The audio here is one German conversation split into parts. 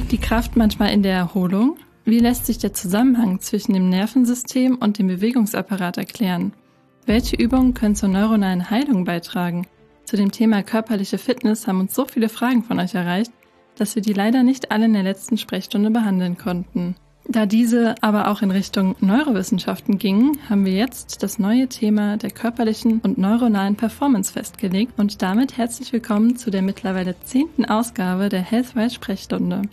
Liegt die Kraft manchmal in der Erholung? Wie lässt sich der Zusammenhang zwischen dem Nervensystem und dem Bewegungsapparat erklären? Welche Übungen können zur neuronalen Heilung beitragen? Zu dem Thema körperliche Fitness haben uns so viele Fragen von euch erreicht, dass wir die leider nicht alle in der letzten Sprechstunde behandeln konnten. Da diese aber auch in Richtung Neurowissenschaften gingen, haben wir jetzt das neue Thema der körperlichen und neuronalen Performance festgelegt und damit herzlich willkommen zu der mittlerweile zehnten Ausgabe der Healthwise Sprechstunde.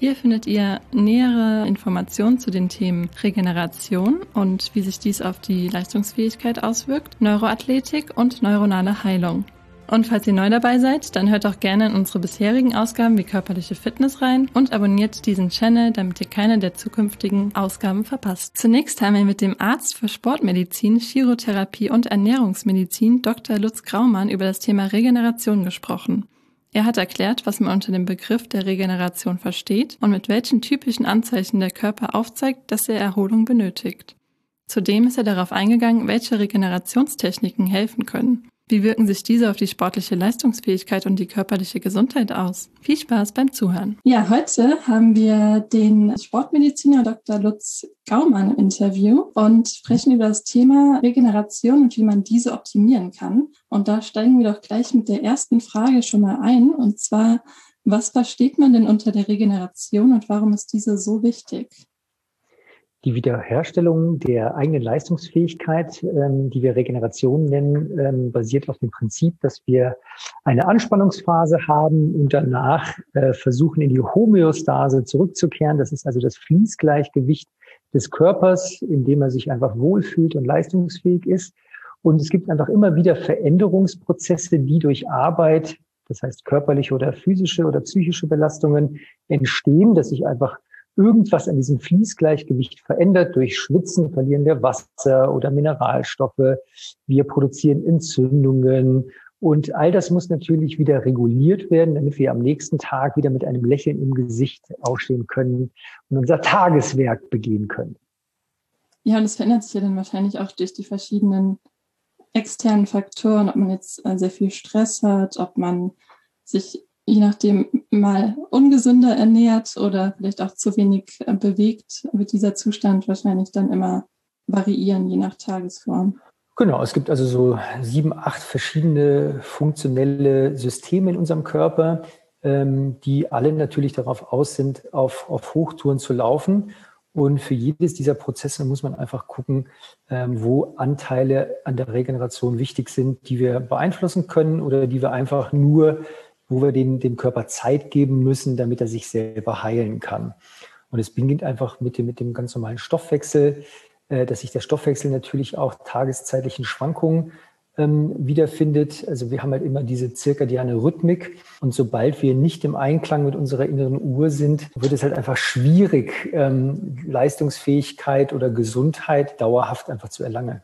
Hier findet ihr nähere Informationen zu den Themen Regeneration und wie sich dies auf die Leistungsfähigkeit auswirkt, Neuroathletik und neuronale Heilung. Und falls ihr neu dabei seid, dann hört auch gerne in unsere bisherigen Ausgaben wie körperliche Fitness rein und abonniert diesen Channel, damit ihr keine der zukünftigen Ausgaben verpasst. Zunächst haben wir mit dem Arzt für Sportmedizin, Chirotherapie und Ernährungsmedizin Dr. Lutz Graumann über das Thema Regeneration gesprochen. Er hat erklärt, was man unter dem Begriff der Regeneration versteht und mit welchen typischen Anzeichen der Körper aufzeigt, dass er Erholung benötigt. Zudem ist er darauf eingegangen, welche Regenerationstechniken helfen können. Wie wirken sich diese auf die sportliche Leistungsfähigkeit und die körperliche Gesundheit aus? Viel Spaß beim Zuhören. Ja, heute haben wir den Sportmediziner Dr. Lutz Gaumann im Interview und sprechen über das Thema Regeneration und wie man diese optimieren kann. Und da steigen wir doch gleich mit der ersten Frage schon mal ein. Und zwar, was versteht man denn unter der Regeneration und warum ist diese so wichtig? Die Wiederherstellung der eigenen Leistungsfähigkeit, ähm, die wir Regeneration nennen, ähm, basiert auf dem Prinzip, dass wir eine Anspannungsphase haben und danach äh, versuchen, in die Homöostase zurückzukehren. Das ist also das Fließgleichgewicht des Körpers, in dem er sich einfach wohlfühlt und leistungsfähig ist. Und es gibt einfach immer wieder Veränderungsprozesse, die durch Arbeit, das heißt körperliche oder physische oder psychische Belastungen entstehen, dass sich einfach irgendwas an diesem Fließgleichgewicht verändert. Durch Schwitzen verlieren wir Wasser oder Mineralstoffe. Wir produzieren Entzündungen. Und all das muss natürlich wieder reguliert werden, damit wir am nächsten Tag wieder mit einem Lächeln im Gesicht aufstehen können und unser Tageswerk begehen können. Ja, und das verändert sich ja dann wahrscheinlich auch durch die verschiedenen externen Faktoren, ob man jetzt äh, sehr viel Stress hat, ob man sich je nachdem mal ungesünder ernährt oder vielleicht auch zu wenig äh, bewegt, wird dieser Zustand wahrscheinlich dann immer variieren, je nach Tagesform. Genau, es gibt also so sieben, acht verschiedene funktionelle Systeme in unserem Körper, ähm, die alle natürlich darauf aus sind, auf, auf Hochtouren zu laufen. Und für jedes dieser Prozesse muss man einfach gucken, ähm, wo Anteile an der Regeneration wichtig sind, die wir beeinflussen können oder die wir einfach nur wo wir dem, dem Körper Zeit geben müssen, damit er sich selber heilen kann. Und es beginnt einfach mit dem, mit dem ganz normalen Stoffwechsel, äh, dass sich der Stoffwechsel natürlich auch tageszeitlichen Schwankungen ähm, wiederfindet. Also wir haben halt immer diese zirkadiane Rhythmik. Und sobald wir nicht im Einklang mit unserer inneren Uhr sind, wird es halt einfach schwierig, ähm, Leistungsfähigkeit oder Gesundheit dauerhaft einfach zu erlangen.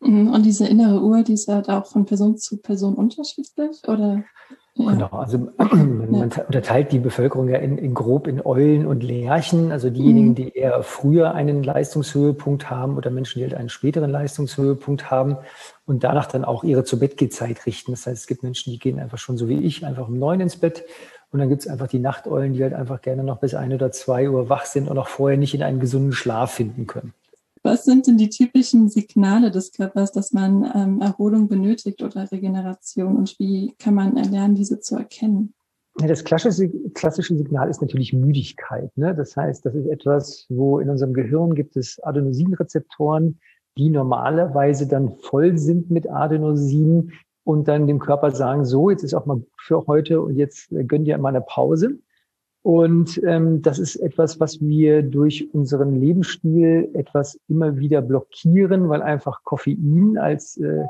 Mhm. Und diese innere Uhr, die ist halt auch von Person zu Person unterschiedlich, oder? Genau, also man, unterteilt die Bevölkerung ja in, in, grob in Eulen und Lerchen, also diejenigen, mhm. die eher früher einen Leistungshöhepunkt haben oder Menschen, die halt einen späteren Leistungshöhepunkt haben und danach dann auch ihre zu Bett Zeit richten. Das heißt, es gibt Menschen, die gehen einfach schon so wie ich, einfach um neun ins Bett und dann gibt es einfach die Nachteulen, die halt einfach gerne noch bis ein oder zwei Uhr wach sind und auch vorher nicht in einen gesunden Schlaf finden können. Was sind denn die typischen Signale des Körpers, dass man ähm, Erholung benötigt oder Regeneration und wie kann man erlernen, diese zu erkennen? Das klassische, Signal ist natürlich Müdigkeit. Ne? Das heißt, das ist etwas, wo in unserem Gehirn gibt es Adenosinrezeptoren, die normalerweise dann voll sind mit Adenosin und dann dem Körper sagen, so, jetzt ist auch mal für heute und jetzt äh, gönn dir mal eine Pause. Und ähm, das ist etwas, was wir durch unseren Lebensstil etwas immer wieder blockieren, weil einfach Koffein als, äh,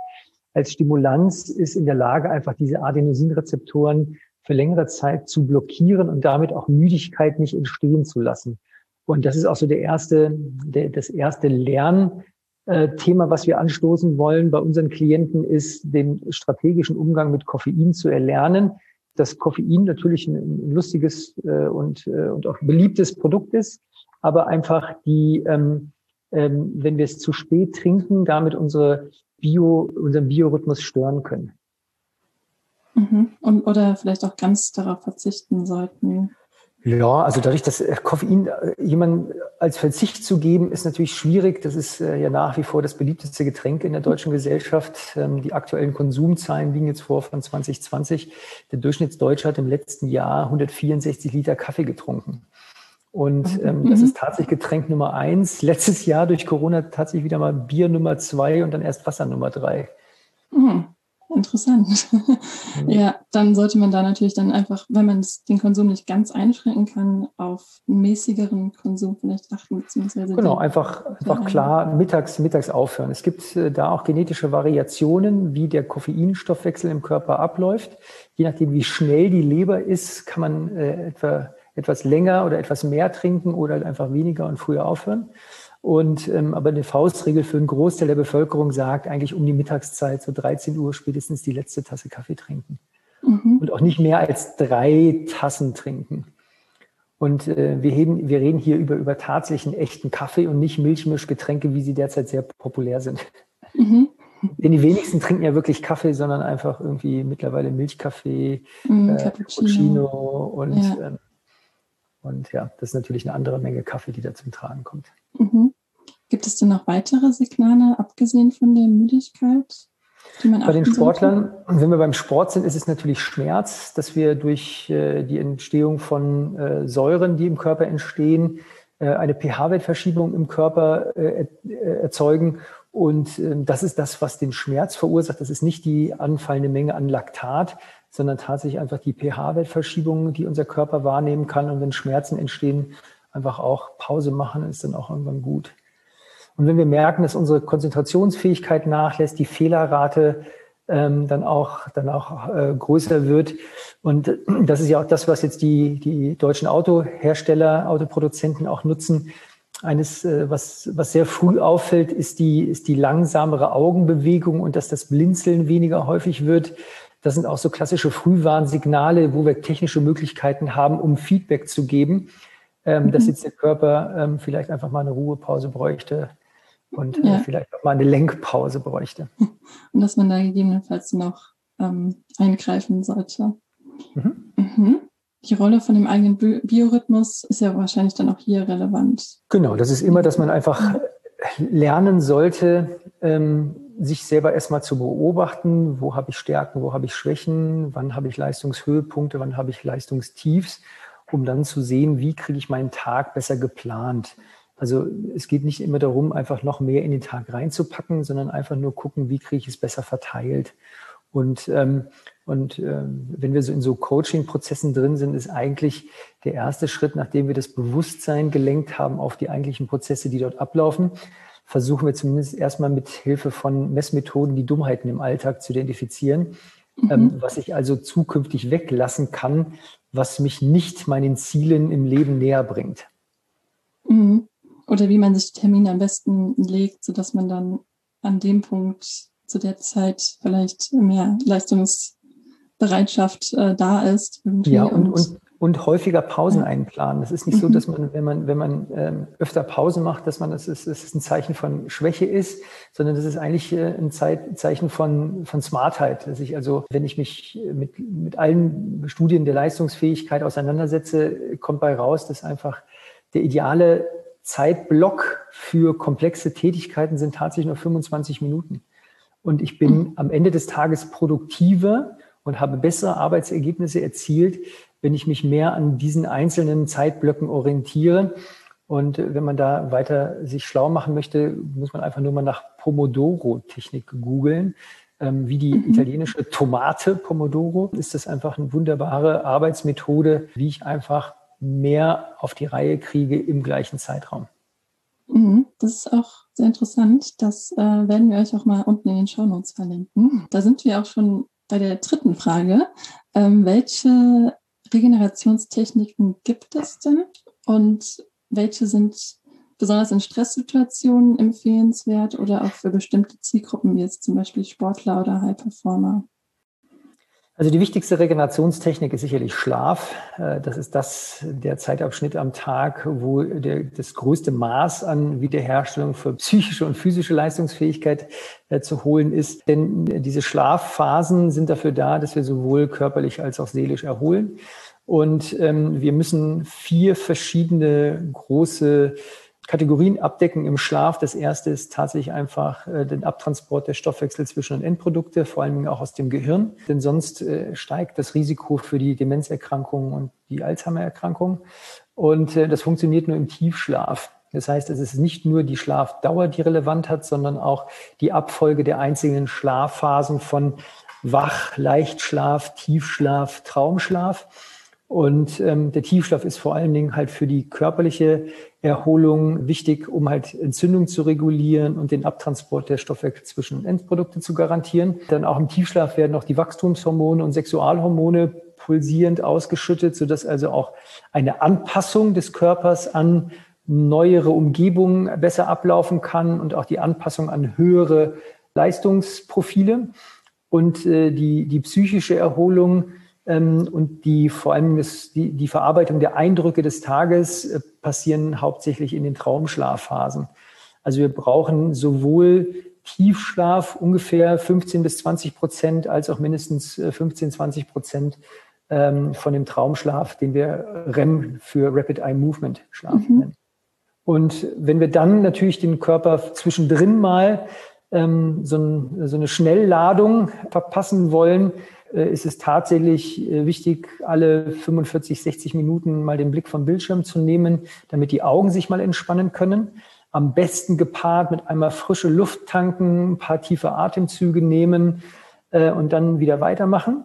als Stimulanz ist in der Lage, einfach diese Adenosinrezeptoren für längere Zeit zu blockieren und damit auch Müdigkeit nicht entstehen zu lassen. Und das ist auch so der erste, der, das erste Lernthema, äh, was wir anstoßen wollen bei unseren Klienten, ist den strategischen Umgang mit Koffein zu erlernen dass Koffein natürlich ein, lustiges äh, und, äh, und auch beliebtes Produkt ist, aber einfach die, ähm, ähm, wenn wir es zu spät trinken, damit unsere Bio, unseren Biorhythmus stören können. Mhm. Und, oder vielleicht auch ganz darauf verzichten sollten. Ja, also dadurch, dass äh, Koffein äh, jemand als Verzicht zu geben, ist natürlich schwierig. Das ist äh, ja nach wie vor das beliebteste Getränk in der deutschen Gesellschaft. Ähm, die aktuellen Konsumzahlen liegen jetzt vor von 2020. Der Durchschnittsdeutsche hat im letzten Jahr 164 Liter Kaffee getrunken. Und ähm, mhm. das ist tatsächlich Getränk Nummer eins. Letztes Jahr durch Corona tatsächlich wieder mal Bier Nummer zwei und dann erst Wasser Nummer drei. Mhm. Interessant. ja, dann sollte man da natürlich dann einfach, wenn man den Konsum nicht ganz einschränken kann, auf mäßigeren Konsum vielleicht achten. Beziehungsweise genau, einfach, einfach klar mittags, mittags aufhören. Es gibt äh, da auch genetische Variationen, wie der Koffeinstoffwechsel im Körper abläuft. Je nachdem, wie schnell die Leber ist, kann man äh, etwa etwas länger oder etwas mehr trinken oder einfach weniger und früher aufhören. Und ähm, aber eine Faustregel für einen Großteil der Bevölkerung sagt eigentlich um die Mittagszeit, so 13 Uhr spätestens die letzte Tasse Kaffee trinken. Mhm. Und auch nicht mehr als drei Tassen trinken. Und äh, wir, reden, wir reden hier über, über tatsächlichen echten Kaffee und nicht Milchmischgetränke, wie sie derzeit sehr populär sind. Mhm. Denn die wenigsten trinken ja wirklich Kaffee, sondern einfach irgendwie mittlerweile Milchkaffee, mm, äh, Cappuccino. und, ja. Ähm, und ja, das ist natürlich eine andere Menge Kaffee, die da zum Tragen kommt. Mhm. Gibt es denn noch weitere Signale, abgesehen von der Müdigkeit? Bei den Sportlern, sollte? wenn wir beim Sport sind, ist es natürlich Schmerz, dass wir durch äh, die Entstehung von äh, Säuren, die im Körper entstehen, äh, eine pH-Wertverschiebung im Körper äh, äh, erzeugen. Und ähm, das ist das, was den Schmerz verursacht. Das ist nicht die anfallende Menge an Laktat, sondern tatsächlich einfach die pH-Wertverschiebung, die unser Körper wahrnehmen kann. Und wenn Schmerzen entstehen, einfach auch Pause machen, ist dann auch irgendwann gut. Und wenn wir merken, dass unsere Konzentrationsfähigkeit nachlässt, die Fehlerrate ähm, dann auch, dann auch äh, größer wird. Und das ist ja auch das, was jetzt die, die deutschen Autohersteller, Autoproduzenten auch nutzen. Eines, äh, was, was sehr früh auffällt, ist die, ist die langsamere Augenbewegung und dass das Blinzeln weniger häufig wird. Das sind auch so klassische Frühwarnsignale, wo wir technische Möglichkeiten haben, um Feedback zu geben ähm, mhm. dass jetzt der Körper ähm, vielleicht einfach mal eine Ruhepause bräuchte und äh, ja. äh, vielleicht auch mal eine Lenkpause bräuchte. Und dass man da gegebenenfalls noch ähm, eingreifen sollte. Mhm. Mhm. Die Rolle von dem eigenen Bi Biorhythmus ist ja wahrscheinlich dann auch hier relevant. Genau, das ist immer, dass man einfach lernen sollte, ähm, sich selber erstmal zu beobachten, wo habe ich Stärken, wo habe ich Schwächen, wann habe ich Leistungshöhepunkte, wann habe ich Leistungstiefs um dann zu sehen, wie kriege ich meinen Tag besser geplant. Also es geht nicht immer darum, einfach noch mehr in den Tag reinzupacken, sondern einfach nur gucken, wie kriege ich es besser verteilt. Und, ähm, und ähm, wenn wir so in so Coaching-Prozessen drin sind, ist eigentlich der erste Schritt, nachdem wir das Bewusstsein gelenkt haben auf die eigentlichen Prozesse, die dort ablaufen, versuchen wir zumindest erstmal mit Hilfe von Messmethoden die Dummheiten im Alltag zu identifizieren, mhm. ähm, was ich also zukünftig weglassen kann, was mich nicht meinen Zielen im Leben näher bringt. Mhm. Oder wie man sich Termine am besten legt, sodass man dann an dem Punkt zu der Zeit vielleicht mehr Leistungsbereitschaft äh, da ist. Ja, und, und, und häufiger Pausen einplanen. Das ist nicht so, mhm. dass man, wenn man, wenn man ähm, öfter Pause macht, dass man das ist, das ist ein Zeichen von Schwäche ist, sondern das ist eigentlich äh, ein Zeit, Zeichen von, von Smartheit. Dass ich also, wenn ich mich mit, mit allen Studien der Leistungsfähigkeit auseinandersetze, kommt bei raus, dass einfach der ideale Zeitblock für komplexe Tätigkeiten sind tatsächlich nur 25 Minuten. Und ich bin mhm. am Ende des Tages produktiver und habe bessere Arbeitsergebnisse erzielt, wenn ich mich mehr an diesen einzelnen Zeitblöcken orientiere. Und wenn man da weiter sich schlau machen möchte, muss man einfach nur mal nach Pomodoro-Technik googeln. Ähm, wie die mhm. italienische Tomate Pomodoro ist das einfach eine wunderbare Arbeitsmethode, wie ich einfach mehr auf die Reihe kriege im gleichen Zeitraum. Mhm. Das ist auch sehr interessant. Das äh, werden wir euch auch mal unten in den Show Notes verlinken. Da sind wir auch schon bei der dritten Frage. Ähm, welche Regenerationstechniken gibt es denn und welche sind besonders in Stresssituationen empfehlenswert oder auch für bestimmte Zielgruppen, wie jetzt zum Beispiel Sportler oder High Performer? Also die wichtigste Regenerationstechnik ist sicherlich Schlaf. Äh, das ist das, der Zeitabschnitt am Tag, wo der, das größte Maß an Wiederherstellung für psychische und physische Leistungsfähigkeit äh, zu holen ist. Denn diese Schlafphasen sind dafür da, dass wir sowohl körperlich als auch seelisch erholen. Und ähm, wir müssen vier verschiedene große Kategorien abdecken im Schlaf. Das erste ist tatsächlich einfach äh, den Abtransport der Stoffwechsel zwischen und Endprodukte, vor allem auch aus dem Gehirn. Denn sonst äh, steigt das Risiko für die Demenzerkrankungen und die Alzheimer-Erkrankung. Und äh, das funktioniert nur im Tiefschlaf. Das heißt, es ist nicht nur die Schlafdauer, die relevant hat, sondern auch die Abfolge der einzelnen Schlafphasen von Wach, Leichtschlaf, Tiefschlaf, Traumschlaf. Und ähm, der Tiefschlaf ist vor allen Dingen halt für die körperliche Erholung wichtig, um halt Entzündung zu regulieren und den Abtransport der Stoffwechsel zwischen Endprodukte zu garantieren. Dann auch im Tiefschlaf werden auch die Wachstumshormone und Sexualhormone pulsierend ausgeschüttet, sodass also auch eine Anpassung des Körpers an neuere Umgebungen besser ablaufen kann und auch die Anpassung an höhere Leistungsprofile. Und äh, die, die psychische Erholung und die vor allem das, die, die Verarbeitung der Eindrücke des Tages äh, passieren hauptsächlich in den Traumschlafphasen. Also wir brauchen sowohl Tiefschlaf ungefähr 15 bis 20 Prozent als auch mindestens 15, äh, 20 Prozent ähm, von dem Traumschlaf, den wir REM für Rapid Eye Movement Schlaf mhm. nennen. Und wenn wir dann natürlich den Körper zwischendrin mal ähm, so, ein, so eine Schnellladung verpassen wollen, ist es tatsächlich äh, wichtig, alle 45, 60 Minuten mal den Blick vom Bildschirm zu nehmen, damit die Augen sich mal entspannen können. Am besten gepaart mit einmal frische Luft tanken, ein paar tiefe Atemzüge nehmen äh, und dann wieder weitermachen.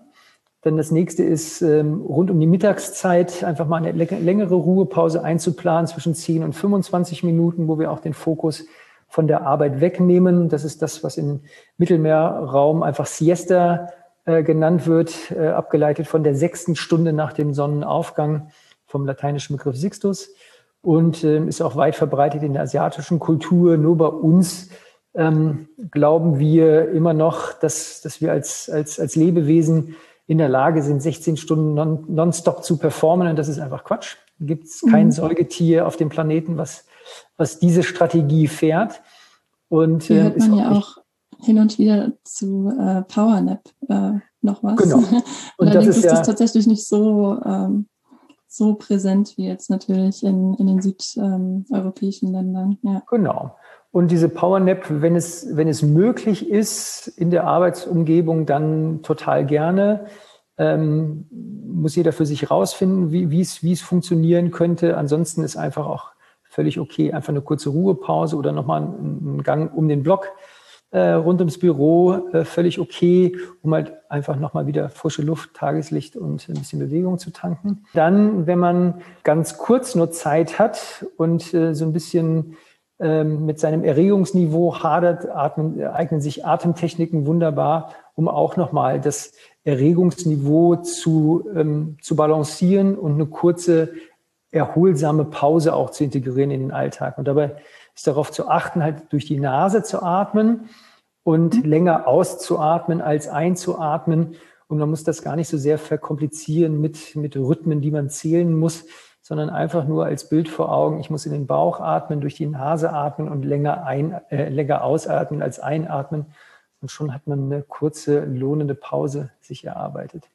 Dann das nächste ist, ähm, rund um die Mittagszeit einfach mal eine längere Ruhepause einzuplanen zwischen 10 und 25 Minuten, wo wir auch den Fokus von der Arbeit wegnehmen. Das ist das, was im Mittelmeerraum einfach Siesta äh, genannt wird, äh, abgeleitet von der sechsten Stunde nach dem Sonnenaufgang vom lateinischen Begriff Sixtus und äh, ist auch weit verbreitet in der asiatischen Kultur. Nur bei uns ähm, glauben wir immer noch, dass, dass wir als, als, als Lebewesen in der Lage sind, 16 Stunden non, nonstop zu performen. Und das ist einfach Quatsch. Gibt es kein mhm. Säugetier auf dem Planeten, was, was diese Strategie fährt. Und, äh, hört man ja auch hin und wieder zu äh, Powernap äh, noch was. Genau. Und Allerdings das ist, ist das tatsächlich nicht so, ähm, so präsent wie jetzt natürlich in, in den südeuropäischen ähm, Ländern. Ja. Genau. Und diese Powernap, wenn es, wenn es möglich ist in der Arbeitsumgebung, dann total gerne. Ähm, muss jeder für sich rausfinden, wie, wie, es, wie es funktionieren könnte. Ansonsten ist einfach auch völlig okay, einfach eine kurze Ruhepause oder nochmal einen Gang um den Block äh, rund ums Büro äh, völlig okay, um halt einfach nochmal wieder frische Luft, Tageslicht und ein bisschen Bewegung zu tanken. Dann, wenn man ganz kurz nur Zeit hat und äh, so ein bisschen ähm, mit seinem Erregungsniveau hadert, atmen, eignen sich Atemtechniken wunderbar, um auch nochmal das Erregungsniveau zu, ähm, zu balancieren und eine kurze erholsame Pause auch zu integrieren in den Alltag. Und dabei ist darauf zu achten, halt durch die Nase zu atmen und mhm. länger auszuatmen als einzuatmen. Und man muss das gar nicht so sehr verkomplizieren mit, mit Rhythmen, die man zählen muss, sondern einfach nur als Bild vor Augen. Ich muss in den Bauch atmen, durch die Nase atmen und länger, ein, äh, länger ausatmen als einatmen. Und schon hat man eine kurze, lohnende Pause sich erarbeitet.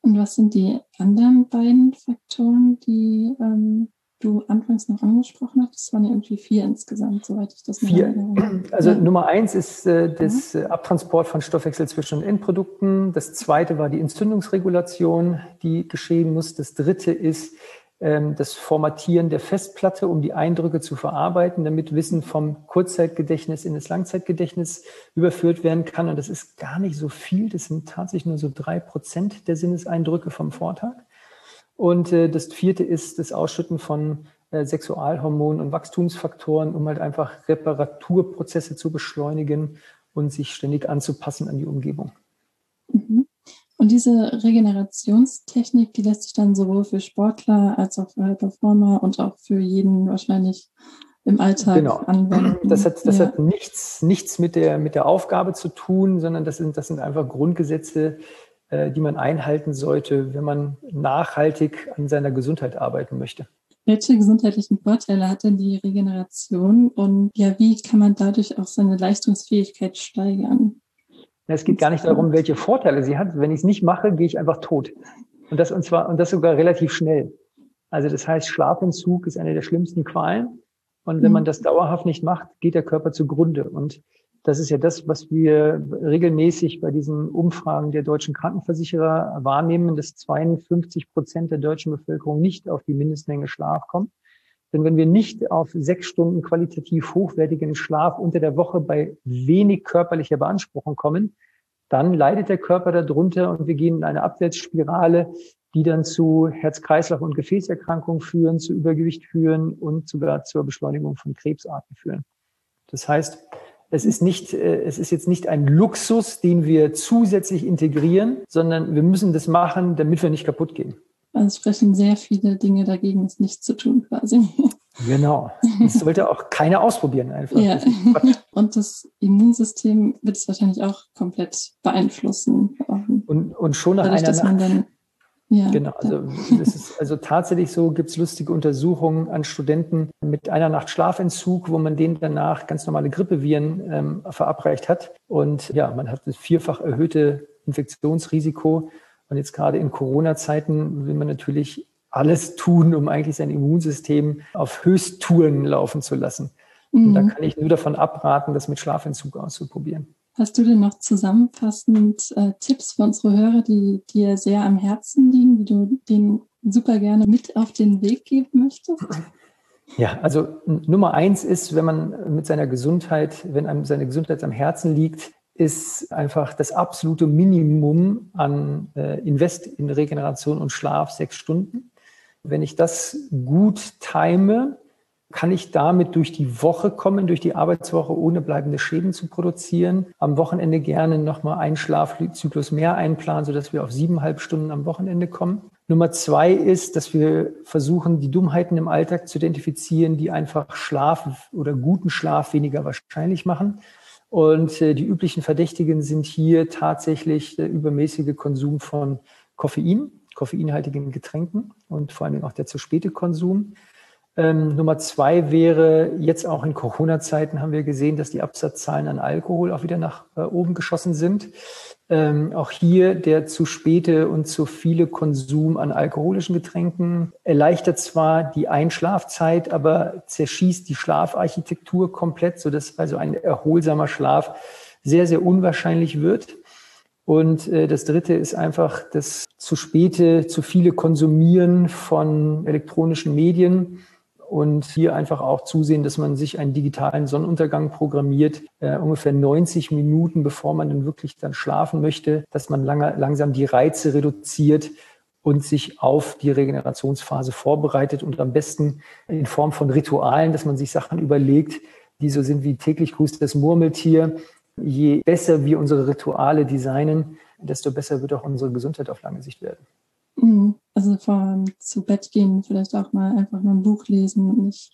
Und was sind die anderen beiden Faktoren, die ähm, du anfangs noch angesprochen hast. Das waren ja irgendwie vier insgesamt, soweit ich das Vier. Also ja. Nummer eins ist äh, das. Äh, Abtransport von Stoffwechsel zwischen Endprodukten. Das zweite war die Entzündungsregulation, die geschehen muss. Das dritte ist ähm, das Formatieren der Festplatte, um die Eindrücke zu verarbeiten, damit Wissen vom Kurzzeitgedächtnis in das Langzeitgedächtnis überführt werden kann. Und das ist gar nicht so viel. Das sind tatsächlich nur so drei Prozent der Sinneseindrücke vom Vortag. Und äh, das vierte ist das Ausschütten von äh, Sexualhormonen und Wachstumsfaktoren, um halt einfach Reparaturprozesse zu beschleunigen und sich ständig anzupassen an die Umgebung. Mhm. Und diese Regenerationstechnik, die lässt sich dann sowohl für Sportler als auch für Performer und auch für jeden wahrscheinlich im Alltag genau. anwenden. Das hat, das ja. hat nichts, nichts mit, der, mit der Aufgabe zu tun, sondern das sind, das sind einfach Grundgesetze, die man einhalten sollte, wenn man nachhaltig an seiner Gesundheit arbeiten möchte. Welche gesundheitlichen Vorteile hat denn die Regeneration und ja, wie kann man dadurch auch seine Leistungsfähigkeit steigern? Es geht gar nicht darum, welche Vorteile sie hat. Wenn ich es nicht mache, gehe ich einfach tot. Und das, und zwar, und das sogar relativ schnell. Also das heißt, Schlafentzug ist eine der schlimmsten Qualen. Und wenn man mhm. das dauerhaft nicht macht, geht der Körper zugrunde. Und das ist ja das, was wir regelmäßig bei diesen Umfragen der deutschen Krankenversicherer wahrnehmen, dass 52 Prozent der deutschen Bevölkerung nicht auf die Mindestmenge Schlaf kommt. Denn wenn wir nicht auf sechs Stunden qualitativ hochwertigen Schlaf unter der Woche bei wenig körperlicher Beanspruchung kommen, dann leidet der Körper darunter und wir gehen in eine Abwärtsspirale, die dann zu Herz-Kreislauf- und Gefäßerkrankungen führen, zu Übergewicht führen und sogar zur Beschleunigung von Krebsarten führen. Das heißt, es ist nicht, äh, es ist jetzt nicht ein Luxus, den wir zusätzlich integrieren, sondern wir müssen das machen, damit wir nicht kaputt gehen. Also es sprechen sehr viele Dinge dagegen, es nicht zu tun quasi. Genau. Das sollte auch keiner ausprobieren einfach. Ja. Und das Immunsystem wird es wahrscheinlich auch komplett beeinflussen. Und, und schon nach Dadurch, einer Nacht. Dann, ja, genau, also es ist also tatsächlich so, gibt es lustige Untersuchungen an Studenten mit einer Nacht Schlafentzug, wo man denen danach ganz normale Grippeviren ähm, verabreicht hat. Und ja, man hat das vierfach erhöhte Infektionsrisiko. Und jetzt gerade in Corona-Zeiten will man natürlich alles tun, um eigentlich sein Immunsystem auf Höchsttouren laufen zu lassen. Mhm. Und da mhm. kann ich nur davon abraten, das mit Schlafentzug auszuprobieren. Hast du denn noch zusammenfassend äh, Tipps für unsere Hörer, die dir sehr am Herzen liegen, die du denen super gerne mit auf den Weg geben möchtest? Ja, also Nummer eins ist, wenn man mit seiner Gesundheit, wenn einem seine Gesundheit am Herzen liegt, ist einfach das absolute Minimum an äh, Invest in Regeneration und Schlaf sechs Stunden. Wenn ich das gut time, kann ich damit durch die Woche kommen, durch die Arbeitswoche, ohne bleibende Schäden zu produzieren. Am Wochenende gerne nochmal einen Schlafzyklus mehr einplanen, sodass wir auf siebeneinhalb Stunden am Wochenende kommen. Nummer zwei ist, dass wir versuchen, die Dummheiten im Alltag zu identifizieren, die einfach Schlaf oder guten Schlaf weniger wahrscheinlich machen. Und äh, die üblichen Verdächtigen sind hier tatsächlich der übermäßige Konsum von Koffein, koffeinhaltigen Getränken und vor allen Dingen auch der zu späte Konsum. Ähm, Nummer zwei wäre, jetzt auch in Corona-Zeiten haben wir gesehen, dass die Absatzzahlen an Alkohol auch wieder nach äh, oben geschossen sind. Ähm, auch hier der zu späte und zu viele Konsum an alkoholischen Getränken erleichtert zwar die Einschlafzeit, aber zerschießt die Schlafarchitektur komplett, sodass also ein erholsamer Schlaf sehr, sehr unwahrscheinlich wird. Und äh, das Dritte ist einfach das zu späte, zu viele Konsumieren von elektronischen Medien und hier einfach auch zusehen, dass man sich einen digitalen Sonnenuntergang programmiert, äh, ungefähr 90 Minuten, bevor man dann wirklich dann schlafen möchte, dass man lange, langsam die Reize reduziert und sich auf die Regenerationsphase vorbereitet und am besten in Form von Ritualen, dass man sich Sachen überlegt, die so sind wie täglich grüßt das Murmeltier. Je besser wir unsere Rituale designen, desto besser wird auch unsere Gesundheit auf lange Sicht werden. Mhm. Also vor allem zu Bett gehen, vielleicht auch mal einfach nur ein Buch lesen und nicht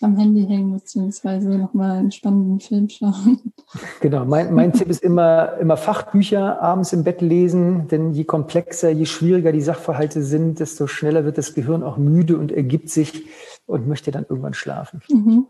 am Handy hängen, beziehungsweise nochmal einen spannenden Film schauen. Genau, mein, mein Tipp ist immer, immer Fachbücher abends im Bett lesen, denn je komplexer, je schwieriger die Sachverhalte sind, desto schneller wird das Gehirn auch müde und ergibt sich und möchte dann irgendwann schlafen. Mhm.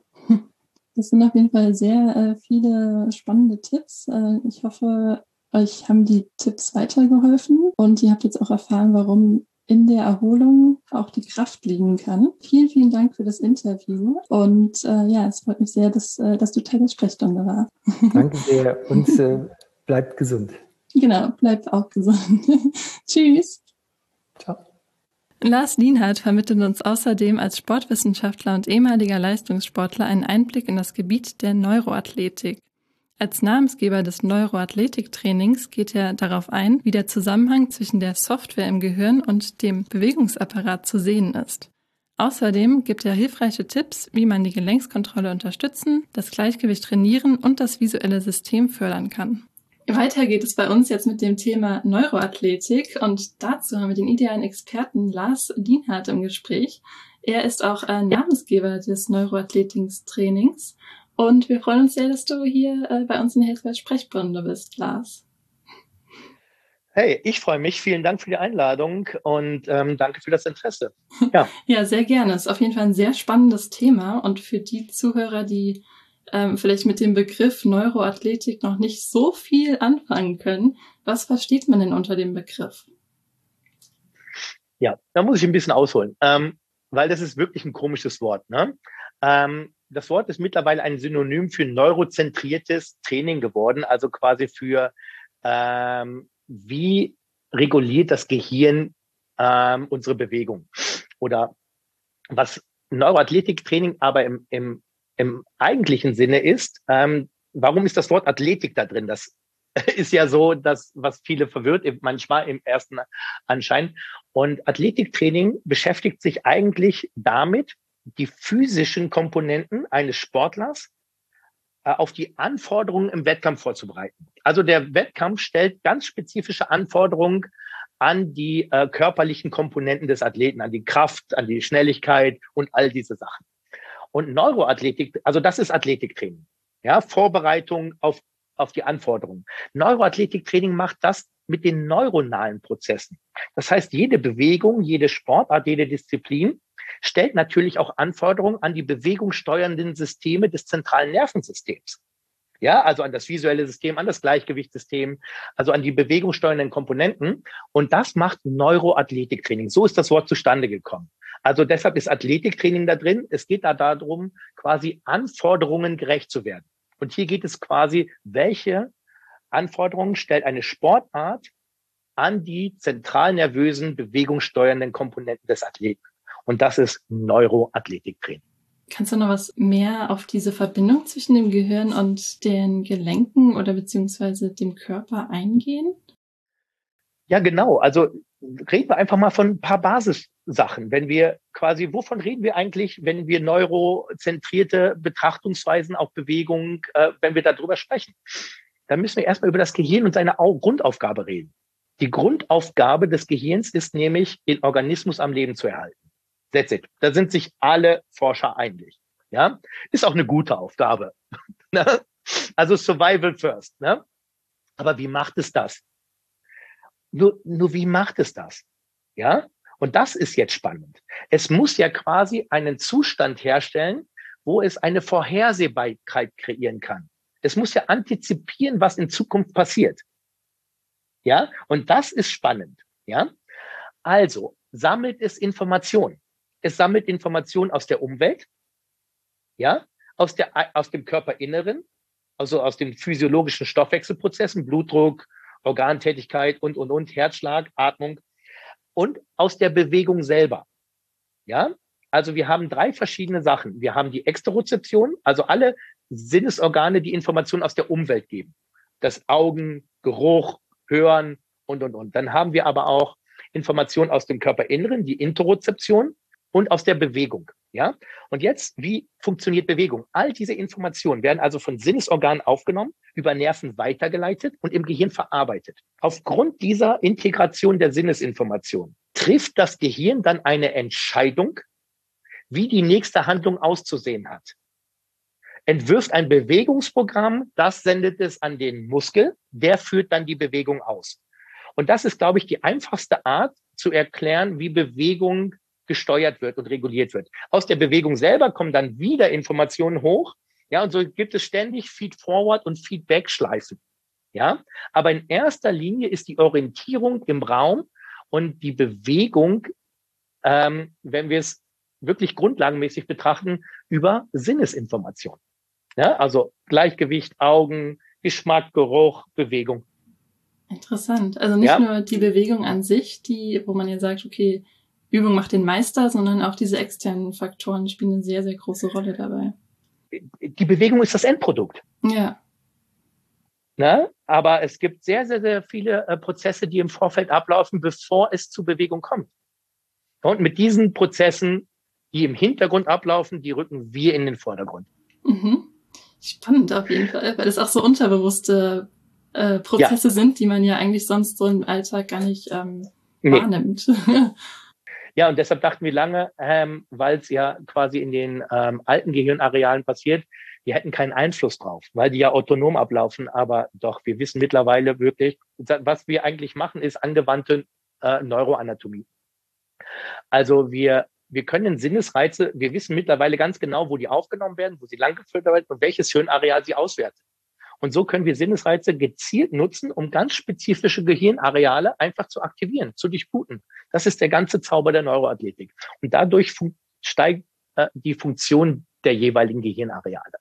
Das sind auf jeden Fall sehr äh, viele spannende Tipps. Äh, ich hoffe, euch haben die Tipps weitergeholfen und ihr habt jetzt auch erfahren, warum in der Erholung auch die Kraft liegen kann. Vielen, vielen Dank für das Interview und äh, ja, es freut mich sehr, dass, äh, dass du Teil der Sprechstunde warst. Danke sehr und äh, bleibt gesund. Genau, bleibt auch gesund. Tschüss. Ciao. Lars Lienhardt vermittelt uns außerdem als Sportwissenschaftler und ehemaliger Leistungssportler einen Einblick in das Gebiet der Neuroathletik. Als Namensgeber des Neuroathletiktrainings geht er darauf ein, wie der Zusammenhang zwischen der Software im Gehirn und dem Bewegungsapparat zu sehen ist. Außerdem gibt er hilfreiche Tipps, wie man die Gelenkskontrolle unterstützen, das Gleichgewicht trainieren und das visuelle System fördern kann. Weiter geht es bei uns jetzt mit dem Thema Neuroathletik und dazu haben wir den idealen Experten Lars Lienhardt im Gespräch. Er ist auch äh, Namensgeber des Neuroathletiktrainings und wir freuen uns sehr, dass du hier äh, bei uns in der Hilfe Sprechstunde bist, Lars. Hey, ich freue mich. Vielen Dank für die Einladung und ähm, danke für das Interesse. Ja. ja, sehr gerne. Es ist auf jeden Fall ein sehr spannendes Thema und für die Zuhörer, die ähm, vielleicht mit dem Begriff Neuroathletik noch nicht so viel anfangen können, was versteht man denn unter dem Begriff? Ja, da muss ich ein bisschen ausholen, ähm, weil das ist wirklich ein komisches Wort. Ne? Ähm, das Wort ist mittlerweile ein Synonym für neurozentriertes Training geworden, also quasi für ähm, wie reguliert das Gehirn ähm, unsere Bewegung. Oder was Neuroathletiktraining aber im, im, im eigentlichen Sinne ist, ähm, warum ist das Wort Athletik da drin? Das ist ja so, dass was viele verwirrt manchmal im ersten Anschein. Und Athletiktraining beschäftigt sich eigentlich damit, die physischen Komponenten eines Sportlers äh, auf die Anforderungen im Wettkampf vorzubereiten. Also der Wettkampf stellt ganz spezifische Anforderungen an die äh, körperlichen Komponenten des Athleten, an die Kraft, an die Schnelligkeit und all diese Sachen. Und Neuroathletik, also das ist Athletiktraining. Ja, Vorbereitung auf, auf die Anforderungen. Neuroathletiktraining macht das mit den neuronalen Prozessen. Das heißt, jede Bewegung, jede Sportart, jede Disziplin stellt natürlich auch Anforderungen an die bewegungssteuernden Systeme des zentralen Nervensystems. Ja, also an das visuelle System, an das Gleichgewichtssystem, also an die bewegungssteuernden Komponenten. Und das macht Neuroathletiktraining. So ist das Wort zustande gekommen. Also deshalb ist Athletiktraining da drin. Es geht da darum, quasi Anforderungen gerecht zu werden. Und hier geht es quasi, welche Anforderungen stellt eine Sportart an die zentral nervösen, bewegungssteuernden Komponenten des Athleten. Und das ist Neuroathletiktraining. Kannst du noch was mehr auf diese Verbindung zwischen dem Gehirn und den Gelenken oder beziehungsweise dem Körper eingehen? Ja, genau. Also reden wir einfach mal von ein paar Basissachen. Wenn wir quasi, wovon reden wir eigentlich, wenn wir neurozentrierte Betrachtungsweisen auf Bewegung, äh, wenn wir darüber sprechen? Dann müssen wir erstmal über das Gehirn und seine Grundaufgabe reden. Die Grundaufgabe des Gehirns ist nämlich, den Organismus am Leben zu erhalten. That's it. Da sind sich alle Forscher einig. Ja, ist auch eine gute Aufgabe. Ne? also Survival first. Ne? Aber wie macht es das? Nur, nur wie macht es das? Ja, und das ist jetzt spannend. Es muss ja quasi einen Zustand herstellen, wo es eine Vorhersehbarkeit kreieren kann. Es muss ja antizipieren, was in Zukunft passiert. Ja, und das ist spannend. Ja, also sammelt es Informationen. Es sammelt Informationen aus der Umwelt, ja, aus, der, aus dem Körperinneren, also aus den physiologischen Stoffwechselprozessen, Blutdruck, Organtätigkeit und, und, und, Herzschlag, Atmung und aus der Bewegung selber. Ja, also wir haben drei verschiedene Sachen. Wir haben die Exterozeption, also alle Sinnesorgane, die Informationen aus der Umwelt geben. Das Augen, Geruch, Hören und, und, und. Dann haben wir aber auch Informationen aus dem Körperinneren, die Interozeption und aus der Bewegung. Ja? Und jetzt, wie funktioniert Bewegung? All diese Informationen werden also von Sinnesorganen aufgenommen, über Nerven weitergeleitet und im Gehirn verarbeitet. Aufgrund dieser Integration der Sinnesinformation trifft das Gehirn dann eine Entscheidung, wie die nächste Handlung auszusehen hat. Entwirft ein Bewegungsprogramm, das sendet es an den Muskel, der führt dann die Bewegung aus. Und das ist, glaube ich, die einfachste Art zu erklären, wie Bewegung gesteuert wird und reguliert wird. Aus der Bewegung selber kommen dann wieder Informationen hoch. Ja, und so gibt es ständig Feed-Forward und Feedback-Schleifen. Ja, aber in erster Linie ist die Orientierung im Raum und die Bewegung, ähm, wenn wir es wirklich grundlagenmäßig betrachten, über Sinnesinformation. Ja, also Gleichgewicht, Augen, Geschmack, Geruch, Bewegung. Interessant. Also nicht ja. nur die Bewegung an sich, die, wo man ja sagt, okay, Übung macht den Meister, sondern auch diese externen Faktoren spielen eine sehr, sehr große Rolle dabei. Die Bewegung ist das Endprodukt. Ja. Ne? Aber es gibt sehr, sehr, sehr viele äh, Prozesse, die im Vorfeld ablaufen, bevor es zu Bewegung kommt. Und mit diesen Prozessen, die im Hintergrund ablaufen, die rücken wir in den Vordergrund. Mhm. Spannend auf jeden Fall, weil es auch so unterbewusste äh, Prozesse ja. sind, die man ja eigentlich sonst so im Alltag gar nicht ähm, wahrnimmt. Nee. Ja, und deshalb dachten wir lange, ähm, weil es ja quasi in den ähm, alten Gehirnarealen passiert, wir hätten keinen Einfluss drauf, weil die ja autonom ablaufen. Aber doch, wir wissen mittlerweile wirklich, was wir eigentlich machen, ist angewandte äh, Neuroanatomie. Also wir, wir können Sinnesreize, wir wissen mittlerweile ganz genau, wo die aufgenommen werden, wo sie langgeführt werden und welches Hirnareal sie auswertet. Und so können wir Sinnesreize gezielt nutzen, um ganz spezifische Gehirnareale einfach zu aktivieren, zu durchbluten. Das ist der ganze Zauber der Neuroathletik. Und dadurch steigt äh, die Funktion der jeweiligen Gehirnareale.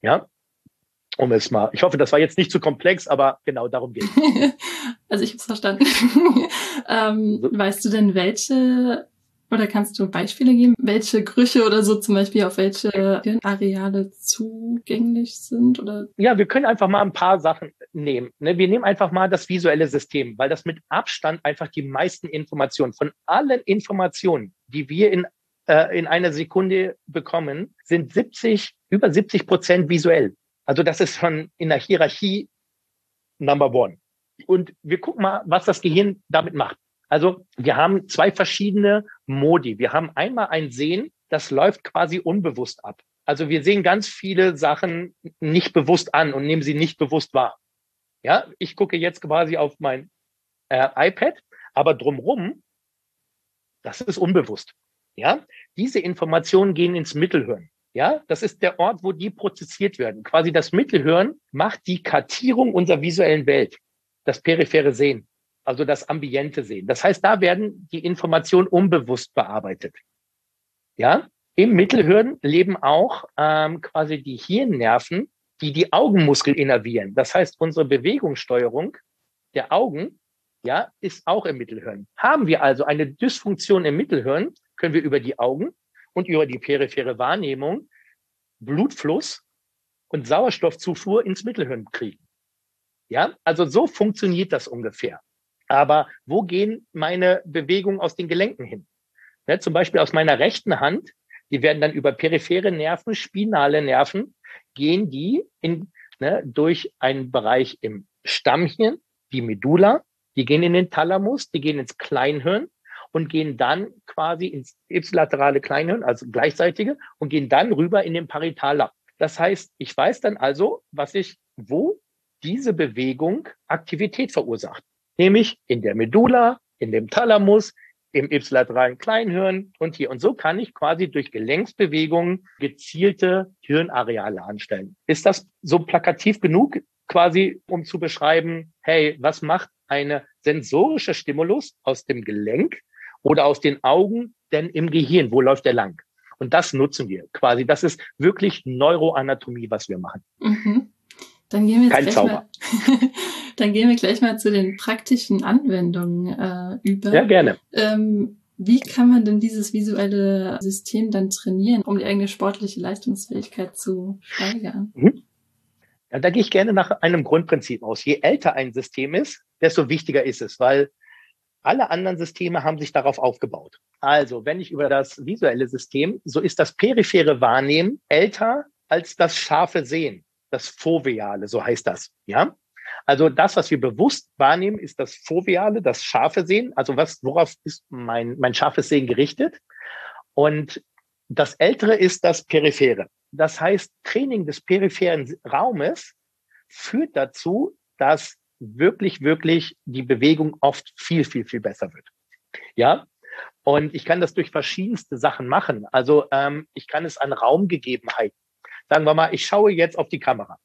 Ja, um es mal. Ich hoffe, das war jetzt nicht zu komplex, aber genau darum geht es. also ich habe es verstanden. ähm, so. Weißt du denn, welche oder kannst du Beispiele geben, welche Gerüche oder so zum Beispiel auf welche Areale zugänglich sind? Oder? Ja, wir können einfach mal ein paar Sachen nehmen. Ne? Wir nehmen einfach mal das visuelle System, weil das mit Abstand einfach die meisten Informationen von allen Informationen, die wir in äh, in einer Sekunde bekommen, sind 70, über 70 Prozent visuell. Also das ist schon in der Hierarchie Number One. Und wir gucken mal, was das Gehirn damit macht. Also wir haben zwei verschiedene Modi. Wir haben einmal ein Sehen, das läuft quasi unbewusst ab. Also wir sehen ganz viele Sachen nicht bewusst an und nehmen sie nicht bewusst wahr. Ja, ich gucke jetzt quasi auf mein äh, iPad, aber drumrum, das ist unbewusst. Ja, diese Informationen gehen ins Mittelhirn. Ja, das ist der Ort, wo die prozessiert werden. Quasi das Mittelhirn macht die Kartierung unserer visuellen Welt, das periphere Sehen, also das ambiente Sehen. Das heißt, da werden die Informationen unbewusst bearbeitet. Ja, im Mittelhirn leben auch ähm, quasi die Hirnnerven, die die Augenmuskel innervieren. Das heißt, unsere Bewegungssteuerung der Augen, ja, ist auch im Mittelhirn. Haben wir also eine Dysfunktion im Mittelhirn, können wir über die Augen und über die periphere Wahrnehmung Blutfluss und Sauerstoffzufuhr ins Mittelhirn kriegen. Ja, also so funktioniert das ungefähr. Aber wo gehen meine Bewegungen aus den Gelenken hin? Ja, zum Beispiel aus meiner rechten Hand, die werden dann über periphere Nerven, spinale Nerven, gehen die in, ne, durch einen Bereich im Stammhirn, die Medulla, die gehen in den Thalamus, die gehen ins Kleinhirn und gehen dann quasi ins ipsilaterale Kleinhirn, also gleichzeitige, und gehen dann rüber in den Parietalab. Das heißt, ich weiß dann also, was ich, wo diese Bewegung Aktivität verursacht. Nämlich in der Medulla, in dem Thalamus, im ipsilateralen Kleinhirn und hier. Und so kann ich quasi durch Gelenksbewegungen gezielte Hirnareale anstellen. Ist das so plakativ genug, quasi, um zu beschreiben, hey, was macht eine sensorische Stimulus aus dem Gelenk oder aus den Augen denn im Gehirn? Wo läuft der lang? Und das nutzen wir quasi. Das ist wirklich Neuroanatomie, was wir machen. Mhm. Dann gehen wir Kein Zauber. Mal, dann gehen wir gleich mal zu den praktischen Anwendungen äh, über. Ja, gerne. Ähm, wie kann man denn dieses visuelle System dann trainieren, um die eigene sportliche Leistungsfähigkeit zu steigern? Mhm. Ja, da gehe ich gerne nach einem Grundprinzip aus. Je älter ein System ist, desto wichtiger ist es, weil alle anderen Systeme haben sich darauf aufgebaut. Also, wenn ich über das visuelle System, so ist das periphere Wahrnehmen älter als das scharfe Sehen, das Foveale, so heißt das, ja? Also das, was wir bewusst wahrnehmen, ist das Foveale, das scharfe Sehen. Also was, worauf ist mein, mein scharfes Sehen gerichtet? Und das Ältere ist das Periphere. Das heißt, Training des peripheren Raumes führt dazu, dass wirklich, wirklich die Bewegung oft viel, viel, viel besser wird. Ja, und ich kann das durch verschiedenste Sachen machen. Also ähm, ich kann es an Raumgegebenheiten. Sagen wir mal, ich schaue jetzt auf die Kamera.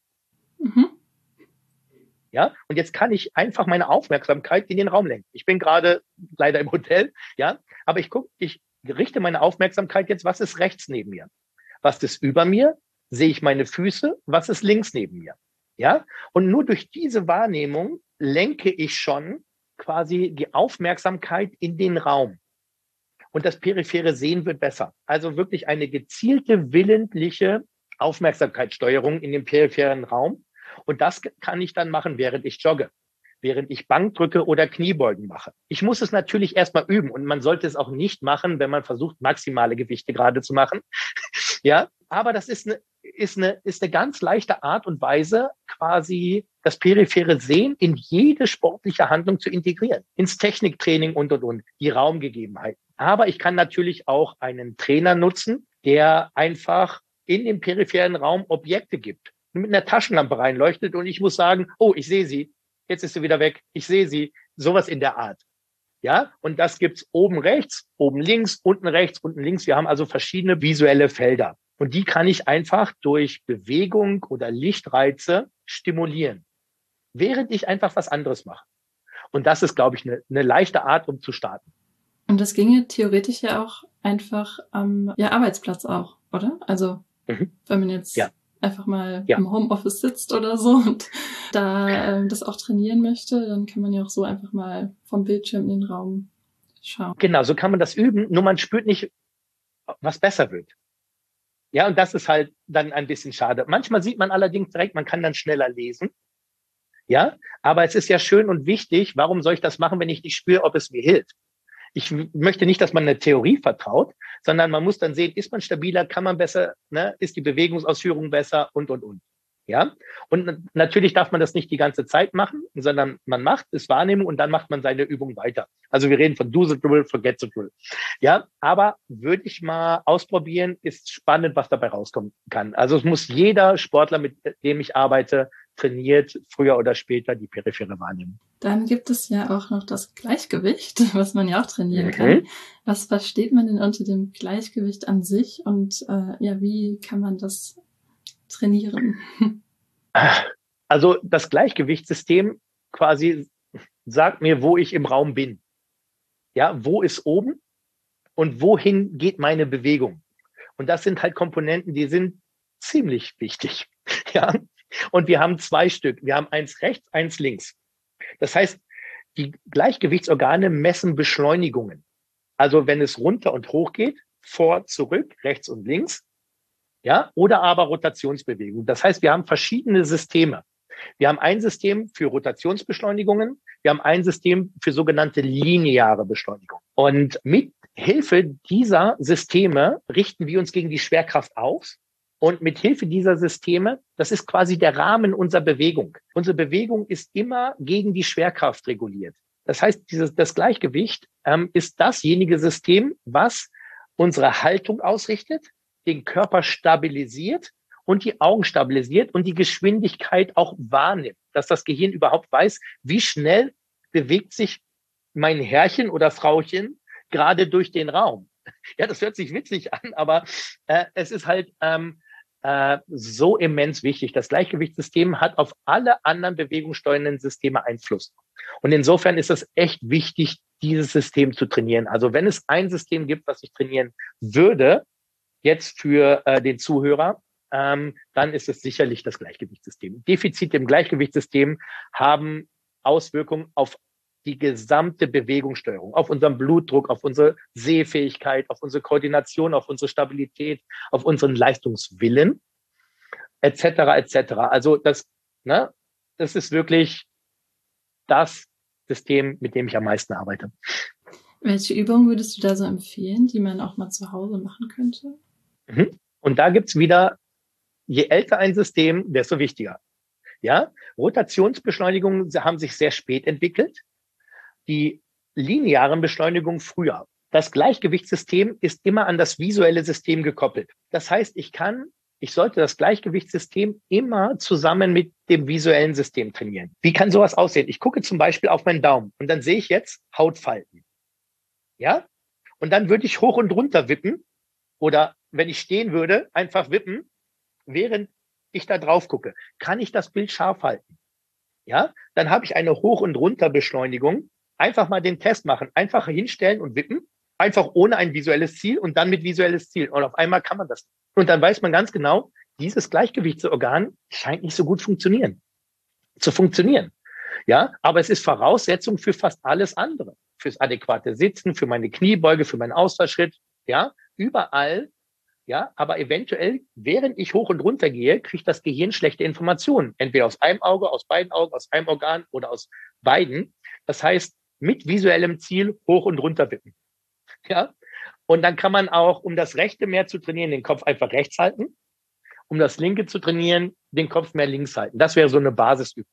Ja, und jetzt kann ich einfach meine Aufmerksamkeit in den Raum lenken. Ich bin gerade leider im Hotel, ja, aber ich gucke, ich richte meine Aufmerksamkeit jetzt, was ist rechts neben mir? Was ist über mir? Sehe ich meine Füße? Was ist links neben mir? Ja, und nur durch diese Wahrnehmung lenke ich schon quasi die Aufmerksamkeit in den Raum. Und das periphere Sehen wird besser. Also wirklich eine gezielte, willentliche Aufmerksamkeitssteuerung in dem peripheren Raum. Und das kann ich dann machen, während ich jogge, während ich Bankdrücke oder Kniebeugen mache. Ich muss es natürlich erstmal üben und man sollte es auch nicht machen, wenn man versucht, maximale Gewichte gerade zu machen. ja, aber das ist eine ist eine, ist eine ganz leichte Art und Weise, quasi das periphere Sehen in jede sportliche Handlung zu integrieren. Ins Techniktraining und, und, und, die Raumgegebenheiten. Aber ich kann natürlich auch einen Trainer nutzen, der einfach in dem peripheren Raum Objekte gibt, mit einer Taschenlampe reinleuchtet und ich muss sagen, oh, ich sehe sie, jetzt ist sie wieder weg, ich sehe sie, sowas in der Art. Ja, und das gibt's oben rechts, oben links, unten rechts, unten links. Wir haben also verschiedene visuelle Felder. Und die kann ich einfach durch Bewegung oder Lichtreize stimulieren, während ich einfach was anderes mache. Und das ist, glaube ich, eine, eine leichte Art, um zu starten. Und das ginge theoretisch ja auch einfach am ja, Arbeitsplatz auch, oder? Also mhm. wenn man jetzt ja. Einfach mal ja. im Homeoffice sitzt oder so und da ähm, das auch trainieren möchte, dann kann man ja auch so einfach mal vom Bildschirm in den Raum schauen. Genau, so kann man das üben, nur man spürt nicht, was besser wird. Ja, und das ist halt dann ein bisschen schade. Manchmal sieht man allerdings direkt, man kann dann schneller lesen. Ja, aber es ist ja schön und wichtig. Warum soll ich das machen, wenn ich nicht spüre, ob es mir hilft? Ich möchte nicht, dass man eine Theorie vertraut, sondern man muss dann sehen, ist man stabiler, kann man besser, ne, ist die Bewegungsausführung besser und, und, und. Ja, und natürlich darf man das nicht die ganze Zeit machen, sondern man macht es Wahrnehmung und dann macht man seine Übung weiter. Also wir reden von do the drill, forget the drill. Ja, aber würde ich mal ausprobieren, ist spannend, was dabei rauskommen kann. Also es muss jeder Sportler, mit dem ich arbeite, trainiert früher oder später die periphere Wahrnehmung. Dann gibt es ja auch noch das Gleichgewicht, was man ja auch trainieren mhm. kann. Was versteht man denn unter dem Gleichgewicht an sich und äh, ja, wie kann man das trainieren? Also das Gleichgewichtssystem quasi sagt mir, wo ich im Raum bin. Ja, wo ist oben und wohin geht meine Bewegung? Und das sind halt Komponenten, die sind ziemlich wichtig. Ja, und wir haben zwei Stück. Wir haben eins rechts, eins links. Das heißt, die Gleichgewichtsorgane messen Beschleunigungen. Also wenn es runter und hoch geht, vor, zurück, rechts und links, ja, oder aber Rotationsbewegung. Das heißt, wir haben verschiedene Systeme. Wir haben ein System für Rotationsbeschleunigungen. Wir haben ein System für sogenannte lineare Beschleunigung. Und mit Hilfe dieser Systeme richten wir uns gegen die Schwerkraft aus. Und mit Hilfe dieser Systeme, das ist quasi der Rahmen unserer Bewegung. Unsere Bewegung ist immer gegen die Schwerkraft reguliert. Das heißt, dieses, das Gleichgewicht ähm, ist dasjenige System, was unsere Haltung ausrichtet, den Körper stabilisiert und die Augen stabilisiert und die Geschwindigkeit auch wahrnimmt, dass das Gehirn überhaupt weiß, wie schnell bewegt sich mein Herrchen oder Frauchen gerade durch den Raum. Ja, das hört sich witzig an, aber äh, es ist halt ähm, äh, so immens wichtig. Das Gleichgewichtssystem hat auf alle anderen bewegungssteuernden Systeme Einfluss. Und insofern ist es echt wichtig, dieses System zu trainieren. Also wenn es ein System gibt, was ich trainieren würde, jetzt für äh, den Zuhörer, ähm, dann ist es sicherlich das Gleichgewichtssystem. Defizite im Gleichgewichtssystem haben Auswirkungen auf die gesamte Bewegungssteuerung, auf unseren Blutdruck, auf unsere Sehfähigkeit, auf unsere Koordination, auf unsere Stabilität, auf unseren Leistungswillen, etc. etc. Also das, ne, das ist wirklich das System, mit dem ich am meisten arbeite. Welche Übungen würdest du da so empfehlen, die man auch mal zu Hause machen könnte? Mhm. Und da gibt's wieder, je älter ein System, desto wichtiger. Ja, Rotationsbeschleunigungen haben sich sehr spät entwickelt. Die linearen Beschleunigungen früher. Das Gleichgewichtssystem ist immer an das visuelle System gekoppelt. Das heißt, ich kann, ich sollte das Gleichgewichtssystem immer zusammen mit dem visuellen System trainieren. Wie kann sowas aussehen? Ich gucke zum Beispiel auf meinen Daumen und dann sehe ich jetzt Hautfalten. Ja? Und dann würde ich hoch und runter wippen oder wenn ich stehen würde, einfach wippen, während ich da drauf gucke. Kann ich das Bild scharf halten? Ja, dann habe ich eine Hoch- und Runterbeschleunigung. Einfach mal den Test machen. Einfach hinstellen und wippen. Einfach ohne ein visuelles Ziel und dann mit visuelles Ziel. Und auf einmal kann man das. Und dann weiß man ganz genau, dieses Gleichgewichtsorgan scheint nicht so gut funktionieren, zu funktionieren. Ja, aber es ist Voraussetzung für fast alles andere. Fürs adäquate Sitzen, für meine Kniebeuge, für meinen Ausfallschritt. Ja, überall ja, aber eventuell, während ich hoch und runter gehe, kriegt das Gehirn schlechte Informationen. Entweder aus einem Auge, aus beiden Augen, aus einem Organ oder aus beiden. Das heißt, mit visuellem Ziel hoch und runter wippen. Ja. Und dann kann man auch, um das rechte mehr zu trainieren, den Kopf einfach rechts halten. Um das linke zu trainieren, den Kopf mehr links halten. Das wäre so eine Basisübung.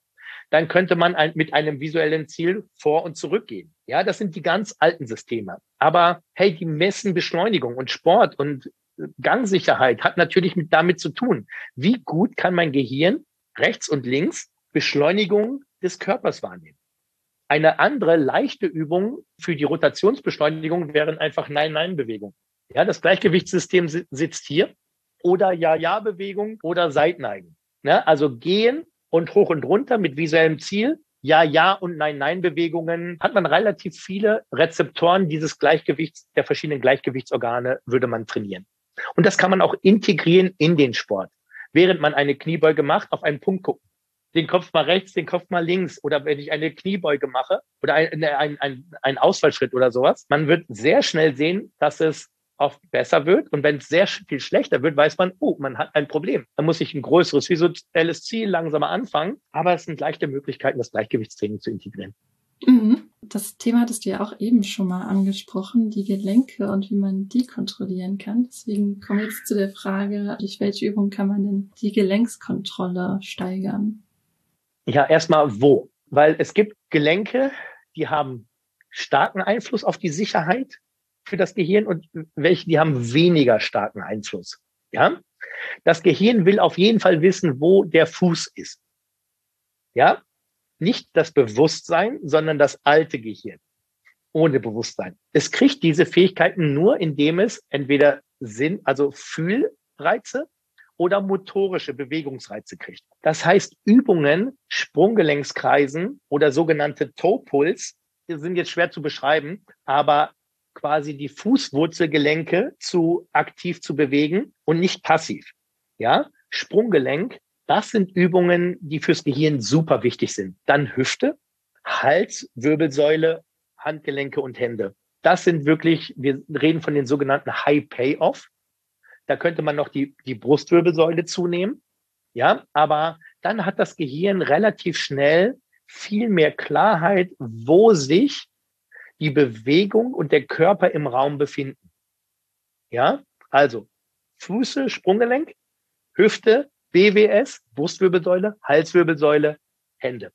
Dann könnte man ein, mit einem visuellen Ziel vor und zurück gehen. Ja, das sind die ganz alten Systeme. Aber hey, die messen Beschleunigung und Sport und Gangsicherheit hat natürlich mit damit zu tun. Wie gut kann mein Gehirn rechts und links Beschleunigung des Körpers wahrnehmen? Eine andere leichte Übung für die Rotationsbeschleunigung wären einfach Nein-Nein-Bewegungen. Ja, das Gleichgewichtssystem sitzt hier. oder Ja-Ja-Bewegung oder Seitneigen. Ne? Also gehen und hoch und runter mit visuellem Ziel. Ja-Ja und Nein-Nein-Bewegungen hat man relativ viele Rezeptoren dieses Gleichgewichts, der verschiedenen Gleichgewichtsorgane würde man trainieren. Und das kann man auch integrieren in den Sport. Während man eine Kniebeuge macht, auf einen Punkt gucken. Den Kopf mal rechts, den Kopf mal links. Oder wenn ich eine Kniebeuge mache oder ein, ein, ein, ein Ausfallschritt oder sowas, man wird sehr schnell sehen, dass es oft besser wird. Und wenn es sehr viel schlechter wird, weiß man, oh, man hat ein Problem. Dann muss ich ein größeres visuelles Ziel langsamer anfangen. Aber es sind leichte Möglichkeiten, das Gleichgewichtstraining zu integrieren. Mhm. Das Thema hattest du ja auch eben schon mal angesprochen, die Gelenke und wie man die kontrollieren kann. Deswegen kommen wir jetzt zu der Frage, durch welche Übung kann man denn die Gelenkskontrolle steigern? Ja, erstmal wo? Weil es gibt Gelenke, die haben starken Einfluss auf die Sicherheit für das Gehirn und welche, die haben weniger starken Einfluss. Ja? Das Gehirn will auf jeden Fall wissen, wo der Fuß ist. Ja? Nicht das Bewusstsein, sondern das alte Gehirn. Ohne Bewusstsein. Es kriegt diese Fähigkeiten nur, indem es entweder Sinn, also Fühlreize oder motorische Bewegungsreize kriegt. Das heißt, Übungen, Sprunggelenkskreisen oder sogenannte Toe-Pulls sind jetzt schwer zu beschreiben, aber quasi die Fußwurzelgelenke zu aktiv zu bewegen und nicht passiv. Ja, Sprunggelenk, das sind Übungen, die fürs Gehirn super wichtig sind. Dann Hüfte, Hals, Wirbelsäule, Handgelenke und Hände. Das sind wirklich, wir reden von den sogenannten High Payoff. Da könnte man noch die, die Brustwirbelsäule zunehmen. Ja, aber dann hat das Gehirn relativ schnell viel mehr Klarheit, wo sich die Bewegung und der Körper im Raum befinden. Ja, also Füße, Sprunggelenk, Hüfte, BWS, Brustwirbelsäule, Halswirbelsäule, Hände.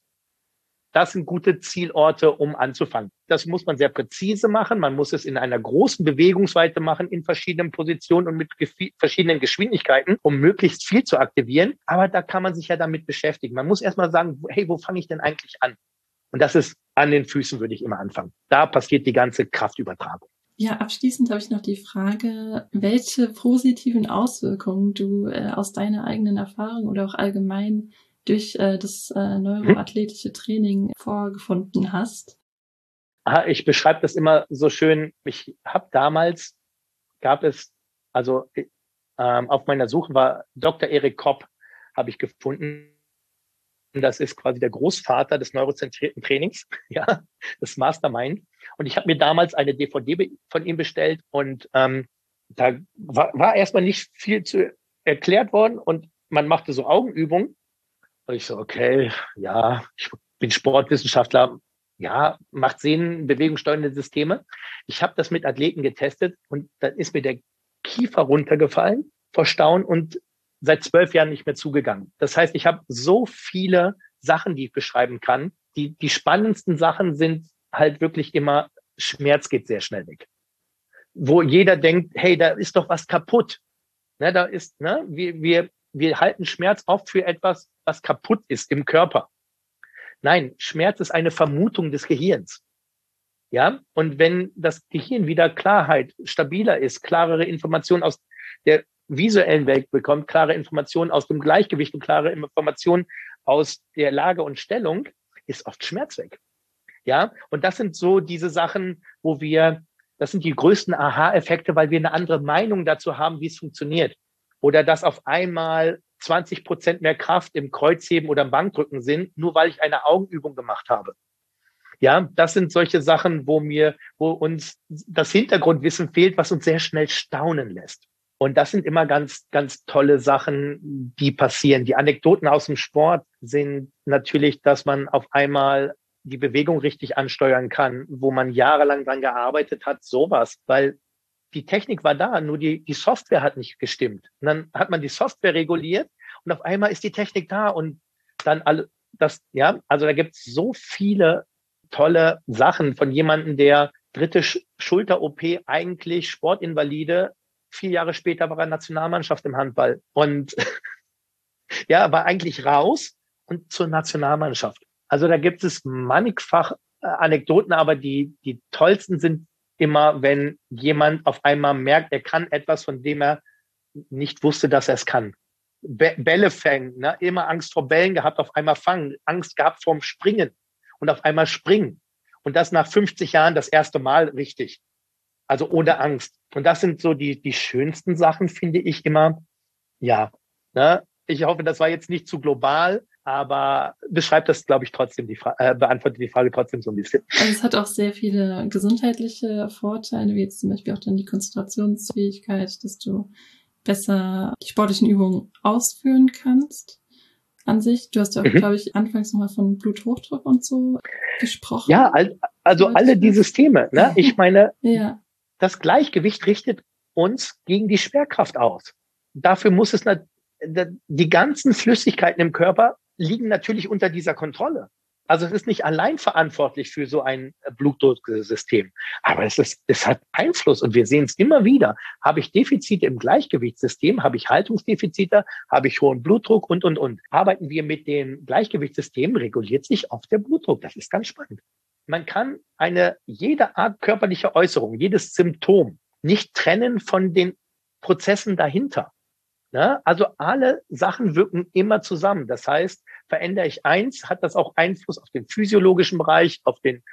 Das sind gute Zielorte, um anzufangen. Das muss man sehr präzise machen. Man muss es in einer großen Bewegungsweite machen, in verschiedenen Positionen und mit verschiedenen Geschwindigkeiten, um möglichst viel zu aktivieren. Aber da kann man sich ja damit beschäftigen. Man muss erstmal sagen, hey, wo fange ich denn eigentlich an? Und das ist an den Füßen, würde ich immer anfangen. Da passiert die ganze Kraftübertragung. Ja, abschließend habe ich noch die Frage, welche positiven Auswirkungen du äh, aus deiner eigenen Erfahrung oder auch allgemein durch äh, das äh, neuroathletische Training vorgefunden hast. Aha, ich beschreibe das immer so schön. Ich habe damals, gab es, also ähm, auf meiner Suche war Dr. Erik Kopp, habe ich gefunden. Das ist quasi der Großvater des neurozentrierten Trainings, ja, das Mastermind. Und ich habe mir damals eine DVD von ihm bestellt und ähm, da war, war erstmal nicht viel zu erklärt worden und man machte so Augenübungen. Und ich so, okay, ja, ich bin Sportwissenschaftler, ja, macht Sinn, bewegungssteuernde Systeme. Ich habe das mit Athleten getestet und dann ist mir der Kiefer runtergefallen vor Staunen und seit zwölf Jahren nicht mehr zugegangen. Das heißt, ich habe so viele Sachen, die ich beschreiben kann. Die, die spannendsten Sachen sind halt wirklich immer, Schmerz geht sehr schnell weg. Wo jeder denkt, hey, da ist doch was kaputt. Ne, da ist, ne, wir, wir, wir halten Schmerz oft für etwas, was kaputt ist im Körper. Nein, Schmerz ist eine Vermutung des Gehirns. Ja, und wenn das Gehirn wieder Klarheit, stabiler ist, klarere Informationen aus der visuellen Welt bekommt, klare Informationen aus dem Gleichgewicht und klare Informationen aus der Lage und Stellung, ist oft Schmerz weg. Ja, und das sind so diese Sachen, wo wir, das sind die größten Aha-Effekte, weil wir eine andere Meinung dazu haben, wie es funktioniert. Oder dass auf einmal 20 Prozent mehr Kraft im Kreuzheben oder im Bankdrücken sind, nur weil ich eine Augenübung gemacht habe. Ja, das sind solche Sachen, wo mir, wo uns das Hintergrundwissen fehlt, was uns sehr schnell staunen lässt. Und das sind immer ganz, ganz tolle Sachen, die passieren. Die Anekdoten aus dem Sport sind natürlich, dass man auf einmal die Bewegung richtig ansteuern kann, wo man jahrelang dran gearbeitet hat, sowas, weil die Technik war da, nur die, die Software hat nicht gestimmt. Und dann hat man die Software reguliert und auf einmal ist die Technik da und dann alle, das, ja, also da gibt es so viele tolle Sachen von jemandem, der dritte Schulter-OP eigentlich Sportinvalide vier Jahre später war er Nationalmannschaft im Handball und ja, war eigentlich raus und zur Nationalmannschaft. Also da gibt es mannigfach äh, Anekdoten, aber die, die tollsten sind immer, wenn jemand auf einmal merkt, er kann etwas, von dem er nicht wusste, dass er es kann. Bälle fängen, ne? immer Angst vor Bällen gehabt, auf einmal fangen, Angst gehabt vorm Springen und auf einmal springen. Und das nach 50 Jahren das erste Mal richtig. Also ohne Angst. Und das sind so die, die schönsten Sachen, finde ich immer. Ja, ne? ich hoffe, das war jetzt nicht zu global, aber beschreibt das, glaube ich, trotzdem die Frage, äh, beantwortet die Frage trotzdem so ein bisschen. Also es hat auch sehr viele gesundheitliche Vorteile, wie jetzt zum Beispiel auch dann die Konzentrationsfähigkeit, dass du besser die sportlichen Übungen ausführen kannst an sich. Du hast ja auch, mhm. glaube ich, anfangs nochmal von Bluthochdruck und so gesprochen. Ja, also alle die Systeme. Ne? Ich meine, ja. das Gleichgewicht richtet uns gegen die Schwerkraft aus. Dafür muss es die ganzen Flüssigkeiten im Körper liegen natürlich unter dieser Kontrolle. Also es ist nicht allein verantwortlich für so ein Blutdrucksystem, aber es, ist, es hat Einfluss und wir sehen es immer wieder. Habe ich Defizite im Gleichgewichtssystem, habe ich Haltungsdefizite, habe ich hohen Blutdruck und, und, und. Arbeiten wir mit dem Gleichgewichtssystem, reguliert sich oft der Blutdruck. Das ist ganz spannend. Man kann eine, jede Art körperliche Äußerung, jedes Symptom nicht trennen von den Prozessen dahinter. Ne? Also alle Sachen wirken immer zusammen. Das heißt, verändere ich eins, hat das auch Einfluss auf den physiologischen Bereich, auf den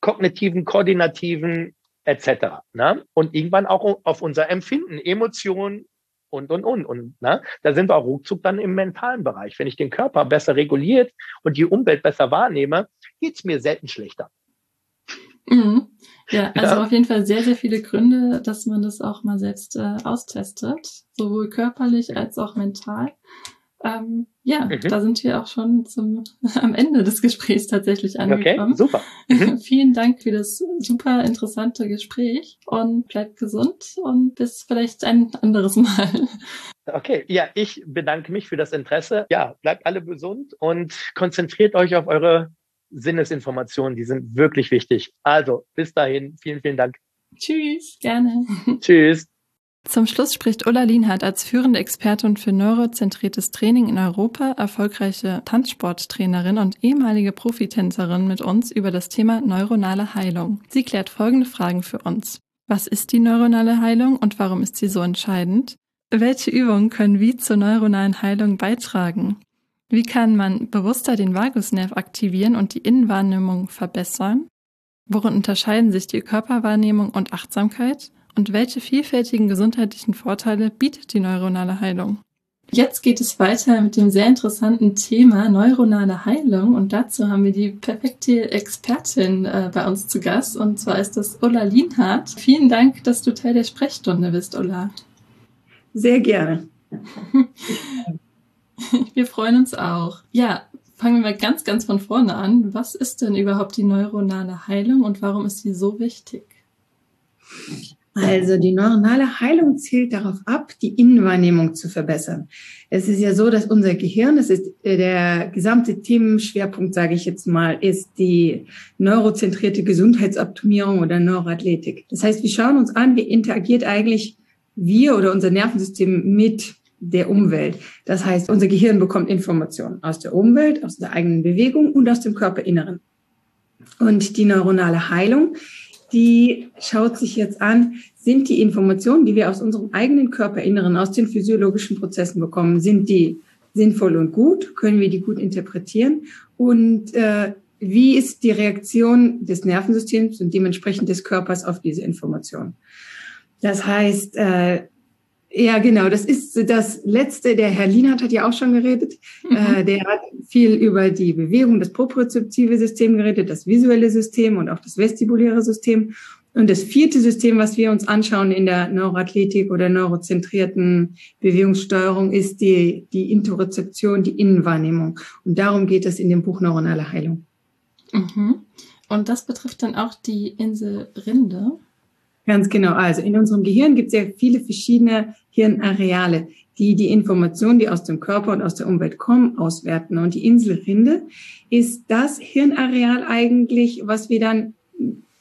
kognitiven, koordinativen etc. Ne? Und irgendwann auch auf unser Empfinden, Emotionen und, und, und. Und ne? da sind wir auch ruckzuck dann im mentalen Bereich. Wenn ich den Körper besser reguliert und die Umwelt besser wahrnehme, geht's mir selten schlechter. Mhm. Ja, also ja. auf jeden Fall sehr, sehr viele Gründe, dass man das auch mal selbst äh, austestet, sowohl körperlich als auch mental. Ähm, ja, mhm. da sind wir auch schon zum, am Ende des Gesprächs tatsächlich angekommen. Okay, super. Mhm. Vielen Dank für das super interessante Gespräch und bleibt gesund und bis vielleicht ein anderes Mal. Okay, ja, ich bedanke mich für das Interesse. Ja, bleibt alle gesund und konzentriert euch auf eure Sinnesinformationen, die sind wirklich wichtig. Also, bis dahin, vielen, vielen Dank. Tschüss, gerne. Tschüss. Zum Schluss spricht Ulla Lienhardt als führende Expertin für neurozentriertes Training in Europa, erfolgreiche Tanzsporttrainerin und ehemalige Profitänzerin mit uns über das Thema neuronale Heilung. Sie klärt folgende Fragen für uns. Was ist die neuronale Heilung und warum ist sie so entscheidend? Welche Übungen können wie zur neuronalen Heilung beitragen? Wie kann man bewusster den Vagusnerv aktivieren und die Innenwahrnehmung verbessern? Worin unterscheiden sich die Körperwahrnehmung und Achtsamkeit? Und welche vielfältigen gesundheitlichen Vorteile bietet die neuronale Heilung? Jetzt geht es weiter mit dem sehr interessanten Thema neuronale Heilung und dazu haben wir die perfekte Expertin äh, bei uns zu Gast und zwar ist das Ulla Lienhardt. Vielen Dank, dass du Teil der Sprechstunde bist, Ulla. Sehr gerne. Wir freuen uns auch. Ja, fangen wir mal ganz, ganz von vorne an. Was ist denn überhaupt die neuronale Heilung und warum ist sie so wichtig? Also die neuronale Heilung zielt darauf ab, die Innenwahrnehmung zu verbessern. Es ist ja so, dass unser Gehirn, das ist äh, der gesamte Themenschwerpunkt, sage ich jetzt mal, ist die neurozentrierte Gesundheitsoptimierung oder Neuroathletik. Das heißt, wir schauen uns an, wie interagiert eigentlich wir oder unser Nervensystem mit der Umwelt. Das heißt, unser Gehirn bekommt Informationen aus der Umwelt, aus der eigenen Bewegung und aus dem Körperinneren. Und die neuronale Heilung, die schaut sich jetzt an, sind die Informationen, die wir aus unserem eigenen Körperinneren, aus den physiologischen Prozessen bekommen, sind die sinnvoll und gut? Können wir die gut interpretieren? Und äh, wie ist die Reaktion des Nervensystems und dementsprechend des Körpers auf diese Informationen? Das heißt, äh, ja, genau. Das ist das Letzte. Der Herr Lienhardt hat ja auch schon geredet. Mhm. Äh, der hat viel über die Bewegung, das propriozeptive System geredet, das visuelle System und auch das vestibuläre System. Und das vierte System, was wir uns anschauen in der Neuroathletik oder neurozentrierten Bewegungssteuerung, ist die, die Interozeption, die Innenwahrnehmung. Und darum geht es in dem Buch Neuronale Heilung. Mhm. Und das betrifft dann auch die Insel Rinde. Ganz genau. Also in unserem Gehirn gibt es ja viele verschiedene Hirnareale, die die Informationen, die aus dem Körper und aus der Umwelt kommen, auswerten. Und die Inselrinde ist das Hirnareal eigentlich, was wir dann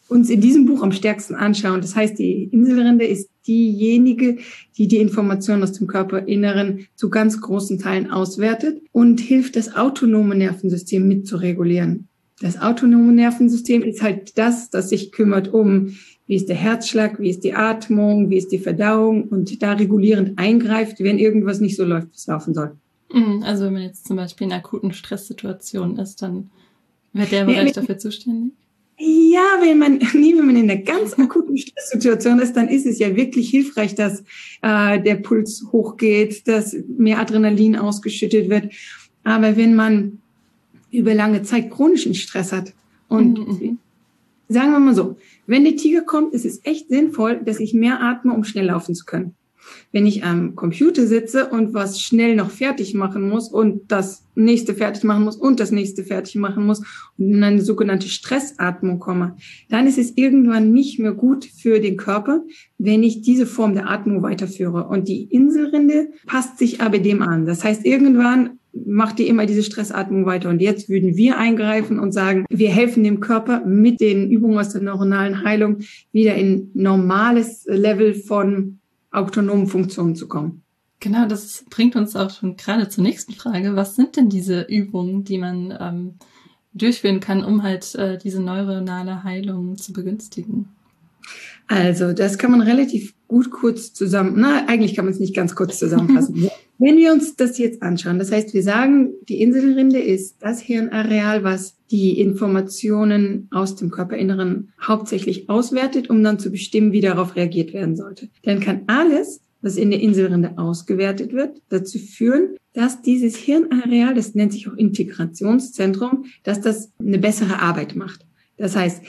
uns in diesem Buch am stärksten anschauen. Das heißt, die Inselrinde ist diejenige, die die Informationen aus dem Körperinneren zu ganz großen Teilen auswertet und hilft, das autonome Nervensystem mitzuregulieren. Das autonome Nervensystem ist halt das, das sich kümmert um wie ist der Herzschlag, wie ist die Atmung, wie ist die Verdauung und da regulierend eingreift, wenn irgendwas nicht so läuft, wie es laufen soll. Mhm, also wenn man jetzt zum Beispiel in akuten Stresssituationen ist, dann wird der Bereich ja, dafür zuständig? Ja, wenn man, nie wenn man in einer ganz akuten Stresssituation ist, dann ist es ja wirklich hilfreich, dass äh, der Puls hochgeht, dass mehr Adrenalin ausgeschüttet wird. Aber wenn man über lange Zeit chronischen Stress hat und mhm. Sagen wir mal so, wenn der Tiger kommt, ist es echt sinnvoll, dass ich mehr atme, um schnell laufen zu können wenn ich am Computer sitze und was schnell noch fertig machen muss und das nächste fertig machen muss und das nächste fertig machen muss und in eine sogenannte Stressatmung komme, dann ist es irgendwann nicht mehr gut für den Körper, wenn ich diese Form der Atmung weiterführe. Und die Inselrinde passt sich aber dem an. Das heißt, irgendwann macht die immer diese Stressatmung weiter. Und jetzt würden wir eingreifen und sagen, wir helfen dem Körper mit den Übungen aus der neuronalen Heilung wieder in normales Level von autonomen Funktionen zu kommen. Genau, das bringt uns auch schon gerade zur nächsten Frage. Was sind denn diese Übungen, die man ähm, durchführen kann, um halt äh, diese neuronale Heilung zu begünstigen? Also, das kann man relativ gut kurz zusammen, na, eigentlich kann man es nicht ganz kurz zusammenfassen. Wenn wir uns das jetzt anschauen, das heißt, wir sagen, die Inselrinde ist das Hirnareal, was die Informationen aus dem Körperinneren hauptsächlich auswertet, um dann zu bestimmen, wie darauf reagiert werden sollte. Dann kann alles, was in der Inselrinde ausgewertet wird, dazu führen, dass dieses Hirnareal, das nennt sich auch Integrationszentrum, dass das eine bessere Arbeit macht. Das heißt,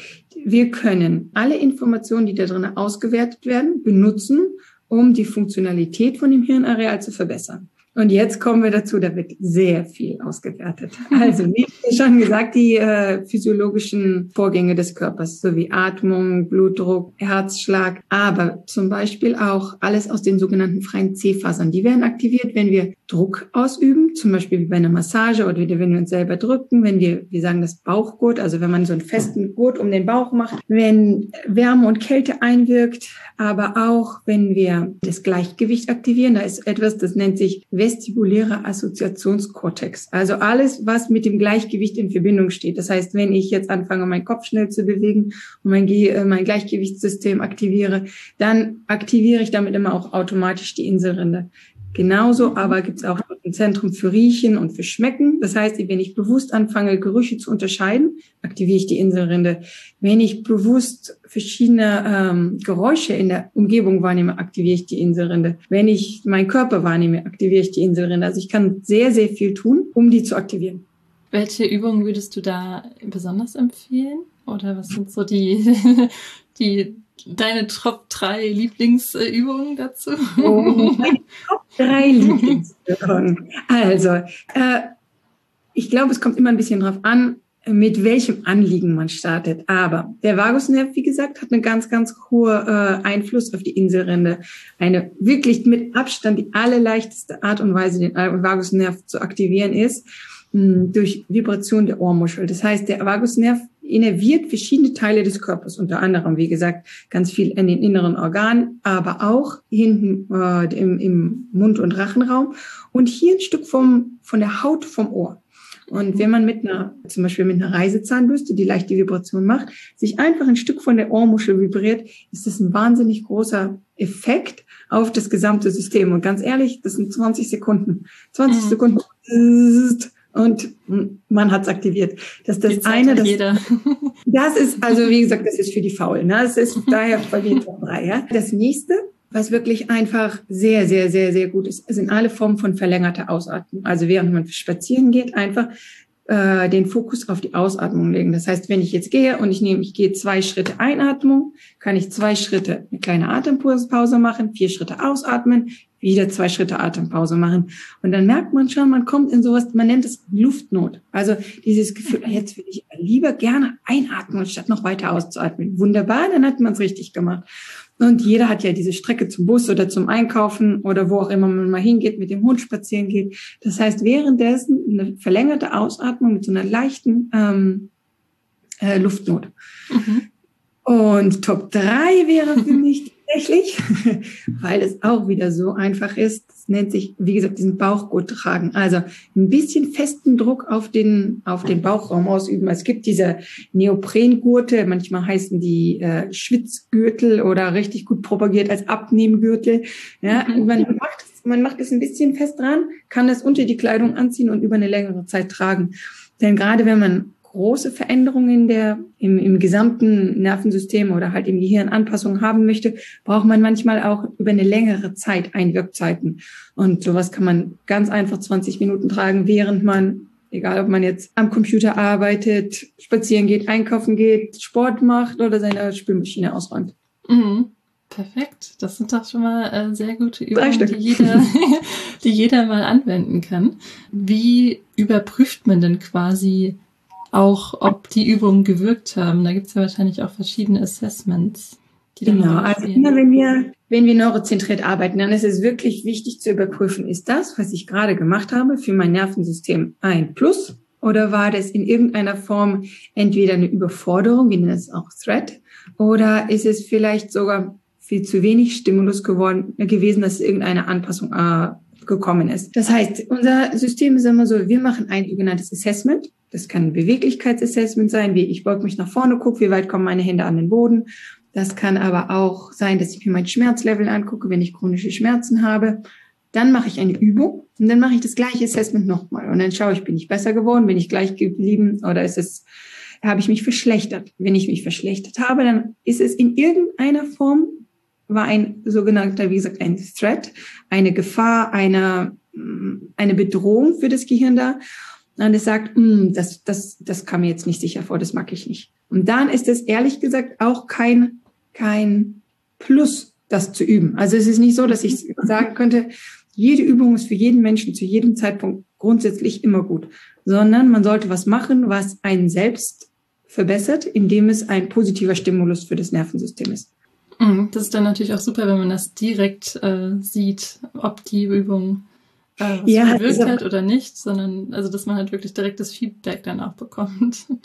wir können alle Informationen, die da drin ausgewertet werden, benutzen, um die Funktionalität von dem Hirnareal zu verbessern. Und jetzt kommen wir dazu, da wird sehr viel ausgewertet. Also, wie schon gesagt, die äh, physiologischen Vorgänge des Körpers, sowie Atmung, Blutdruck, Herzschlag, aber zum Beispiel auch alles aus den sogenannten freien C-Fasern. Die werden aktiviert, wenn wir Druck ausüben, zum Beispiel wie bei einer Massage oder wenn wir uns selber drücken, wenn wir, wir sagen das Bauchgurt, also wenn man so einen festen Gurt um den Bauch macht, wenn Wärme und Kälte einwirkt, aber auch wenn wir das Gleichgewicht aktivieren, da ist etwas, das nennt sich vestibulärer Assoziationskortex. Also alles, was mit dem Gleichgewicht in Verbindung steht. Das heißt, wenn ich jetzt anfange, meinen Kopf schnell zu bewegen und mein, äh, mein Gleichgewichtssystem aktiviere, dann aktiviere ich damit immer auch automatisch die Inselrinde. Genauso aber gibt es auch ein Zentrum für Riechen und für Schmecken. Das heißt, wenn ich bewusst anfange, Gerüche zu unterscheiden, aktiviere ich die Inselrinde. Wenn ich bewusst verschiedene ähm, Geräusche in der Umgebung wahrnehme, aktiviere ich die Inselrinde. Wenn ich meinen Körper wahrnehme, aktiviere ich die Inselrinde. Also ich kann sehr, sehr viel tun, um die zu aktivieren. Welche Übungen würdest du da besonders empfehlen? Oder was sind so die, die deine Top 3 Lieblingsübungen dazu? Oh, meine Top 3 Lieblingsübungen. Also, äh, ich glaube, es kommt immer ein bisschen drauf an, mit welchem Anliegen man startet. Aber der Vagusnerv, wie gesagt, hat einen ganz, ganz hohe äh, Einfluss auf die Inselrinde. Eine wirklich mit Abstand die allerleichteste Art und Weise, den Vagusnerv zu aktivieren ist, durch Vibration der Ohrmuschel. Das heißt, der Vagusnerv innerviert verschiedene Teile des Körpers, unter anderem, wie gesagt, ganz viel in den inneren Organen, aber auch hinten äh, im, im Mund- und Rachenraum und hier ein Stück vom, von der Haut vom Ohr. Und wenn man mit einer, zum Beispiel mit einer Reisezahnbürste, die leichte Vibration macht, sich einfach ein Stück von der Ohrmuschel vibriert, ist das ein wahnsinnig großer Effekt auf das gesamte System. Und ganz ehrlich, das sind 20 Sekunden. 20 mhm. Sekunden und man hat es aktiviert. Das ist das eine. Das, jeder. das ist, also wie gesagt, das ist für die Faulen. Ne? Das ist daher verliert drei. Ja? Das nächste, was wirklich einfach sehr, sehr, sehr, sehr gut ist, sind alle Formen von verlängerter Ausatmung. Also während man spazieren geht, einfach äh, den Fokus auf die Ausatmung legen. Das heißt, wenn ich jetzt gehe und ich nehme, ich gehe zwei Schritte Einatmung, kann ich zwei Schritte eine kleine Atempause machen, vier Schritte ausatmen, wieder zwei Schritte Atempause machen. Und dann merkt man schon, man kommt in sowas, man nennt es Luftnot. Also dieses Gefühl, jetzt will ich lieber gerne einatmen, statt noch weiter auszuatmen. Wunderbar, dann hat man es richtig gemacht. Und jeder hat ja diese Strecke zum Bus oder zum Einkaufen oder wo auch immer man mal hingeht, mit dem Hund spazieren geht. Das heißt, währenddessen eine verlängerte Ausatmung mit so einer leichten ähm, äh, Luftnot. Mhm. Und Top 3 wäre für mich tatsächlich, weil es auch wieder so einfach ist. Es nennt sich, wie gesagt, diesen Bauchgurt tragen. Also ein bisschen festen Druck auf den, auf den Bauchraum ausüben. Es gibt diese Neoprengurte, manchmal heißen die äh, Schwitzgürtel oder richtig gut propagiert als Abnehmgürtel. Ja, mhm. man macht man macht es ein bisschen fest dran, kann es unter die Kleidung anziehen und über eine längere Zeit tragen. Denn gerade wenn man große Veränderungen der, im, im gesamten Nervensystem oder halt im Gehirn Anpassungen haben möchte, braucht man manchmal auch über eine längere Zeit Einwirkzeiten. Und sowas kann man ganz einfach 20 Minuten tragen, während man, egal ob man jetzt am Computer arbeitet, spazieren geht, einkaufen geht, Sport macht oder seine Spülmaschine ausräumt. Mhm. Perfekt. Das sind doch schon mal äh, sehr gute Übungen, die jeder, die jeder mal anwenden kann. Wie überprüft man denn quasi auch, ob die Übungen gewirkt haben. Da gibt es ja wahrscheinlich auch verschiedene Assessments. genau, also immer wenn wir, wenn wir neurozentriert arbeiten, dann ist es wirklich wichtig zu überprüfen, ist das, was ich gerade gemacht habe, für mein Nervensystem ein Plus oder war das in irgendeiner Form entweder eine Überforderung, wie nennt es auch Threat, oder ist es vielleicht sogar viel zu wenig Stimulus geworden, gewesen, dass irgendeine Anpassung äh, gekommen ist. Das heißt, unser System ist immer so, wir machen ein sogenanntes Assessment. Das kann ein Beweglichkeitsassessment sein, wie ich beug mich nach vorne, gucke, wie weit kommen meine Hände an den Boden. Das kann aber auch sein, dass ich mir mein Schmerzlevel angucke, wenn ich chronische Schmerzen habe. Dann mache ich eine Übung und dann mache ich das gleiche Assessment nochmal. Und dann schaue ich, bin ich besser geworden, bin ich gleich geblieben oder ist es, habe ich mich verschlechtert? Wenn ich mich verschlechtert habe, dann ist es in irgendeiner Form war ein sogenannter, wie gesagt, ein Threat, eine Gefahr, eine, eine Bedrohung für das Gehirn da. Und es sagt, mm, das, das, das kam mir jetzt nicht sicher vor, das mag ich nicht. Und dann ist es ehrlich gesagt auch kein, kein Plus, das zu üben. Also es ist nicht so, dass ich sagen könnte, jede Übung ist für jeden Menschen zu jedem Zeitpunkt grundsätzlich immer gut, sondern man sollte was machen, was einen selbst verbessert, indem es ein positiver Stimulus für das Nervensystem ist. Mhm. Das ist dann natürlich auch super, wenn man das direkt äh, sieht, ob die Übung äh, was ja, bewirkt also, hat oder nicht, sondern also dass man halt wirklich direkt das Feedback dann auch bekommt.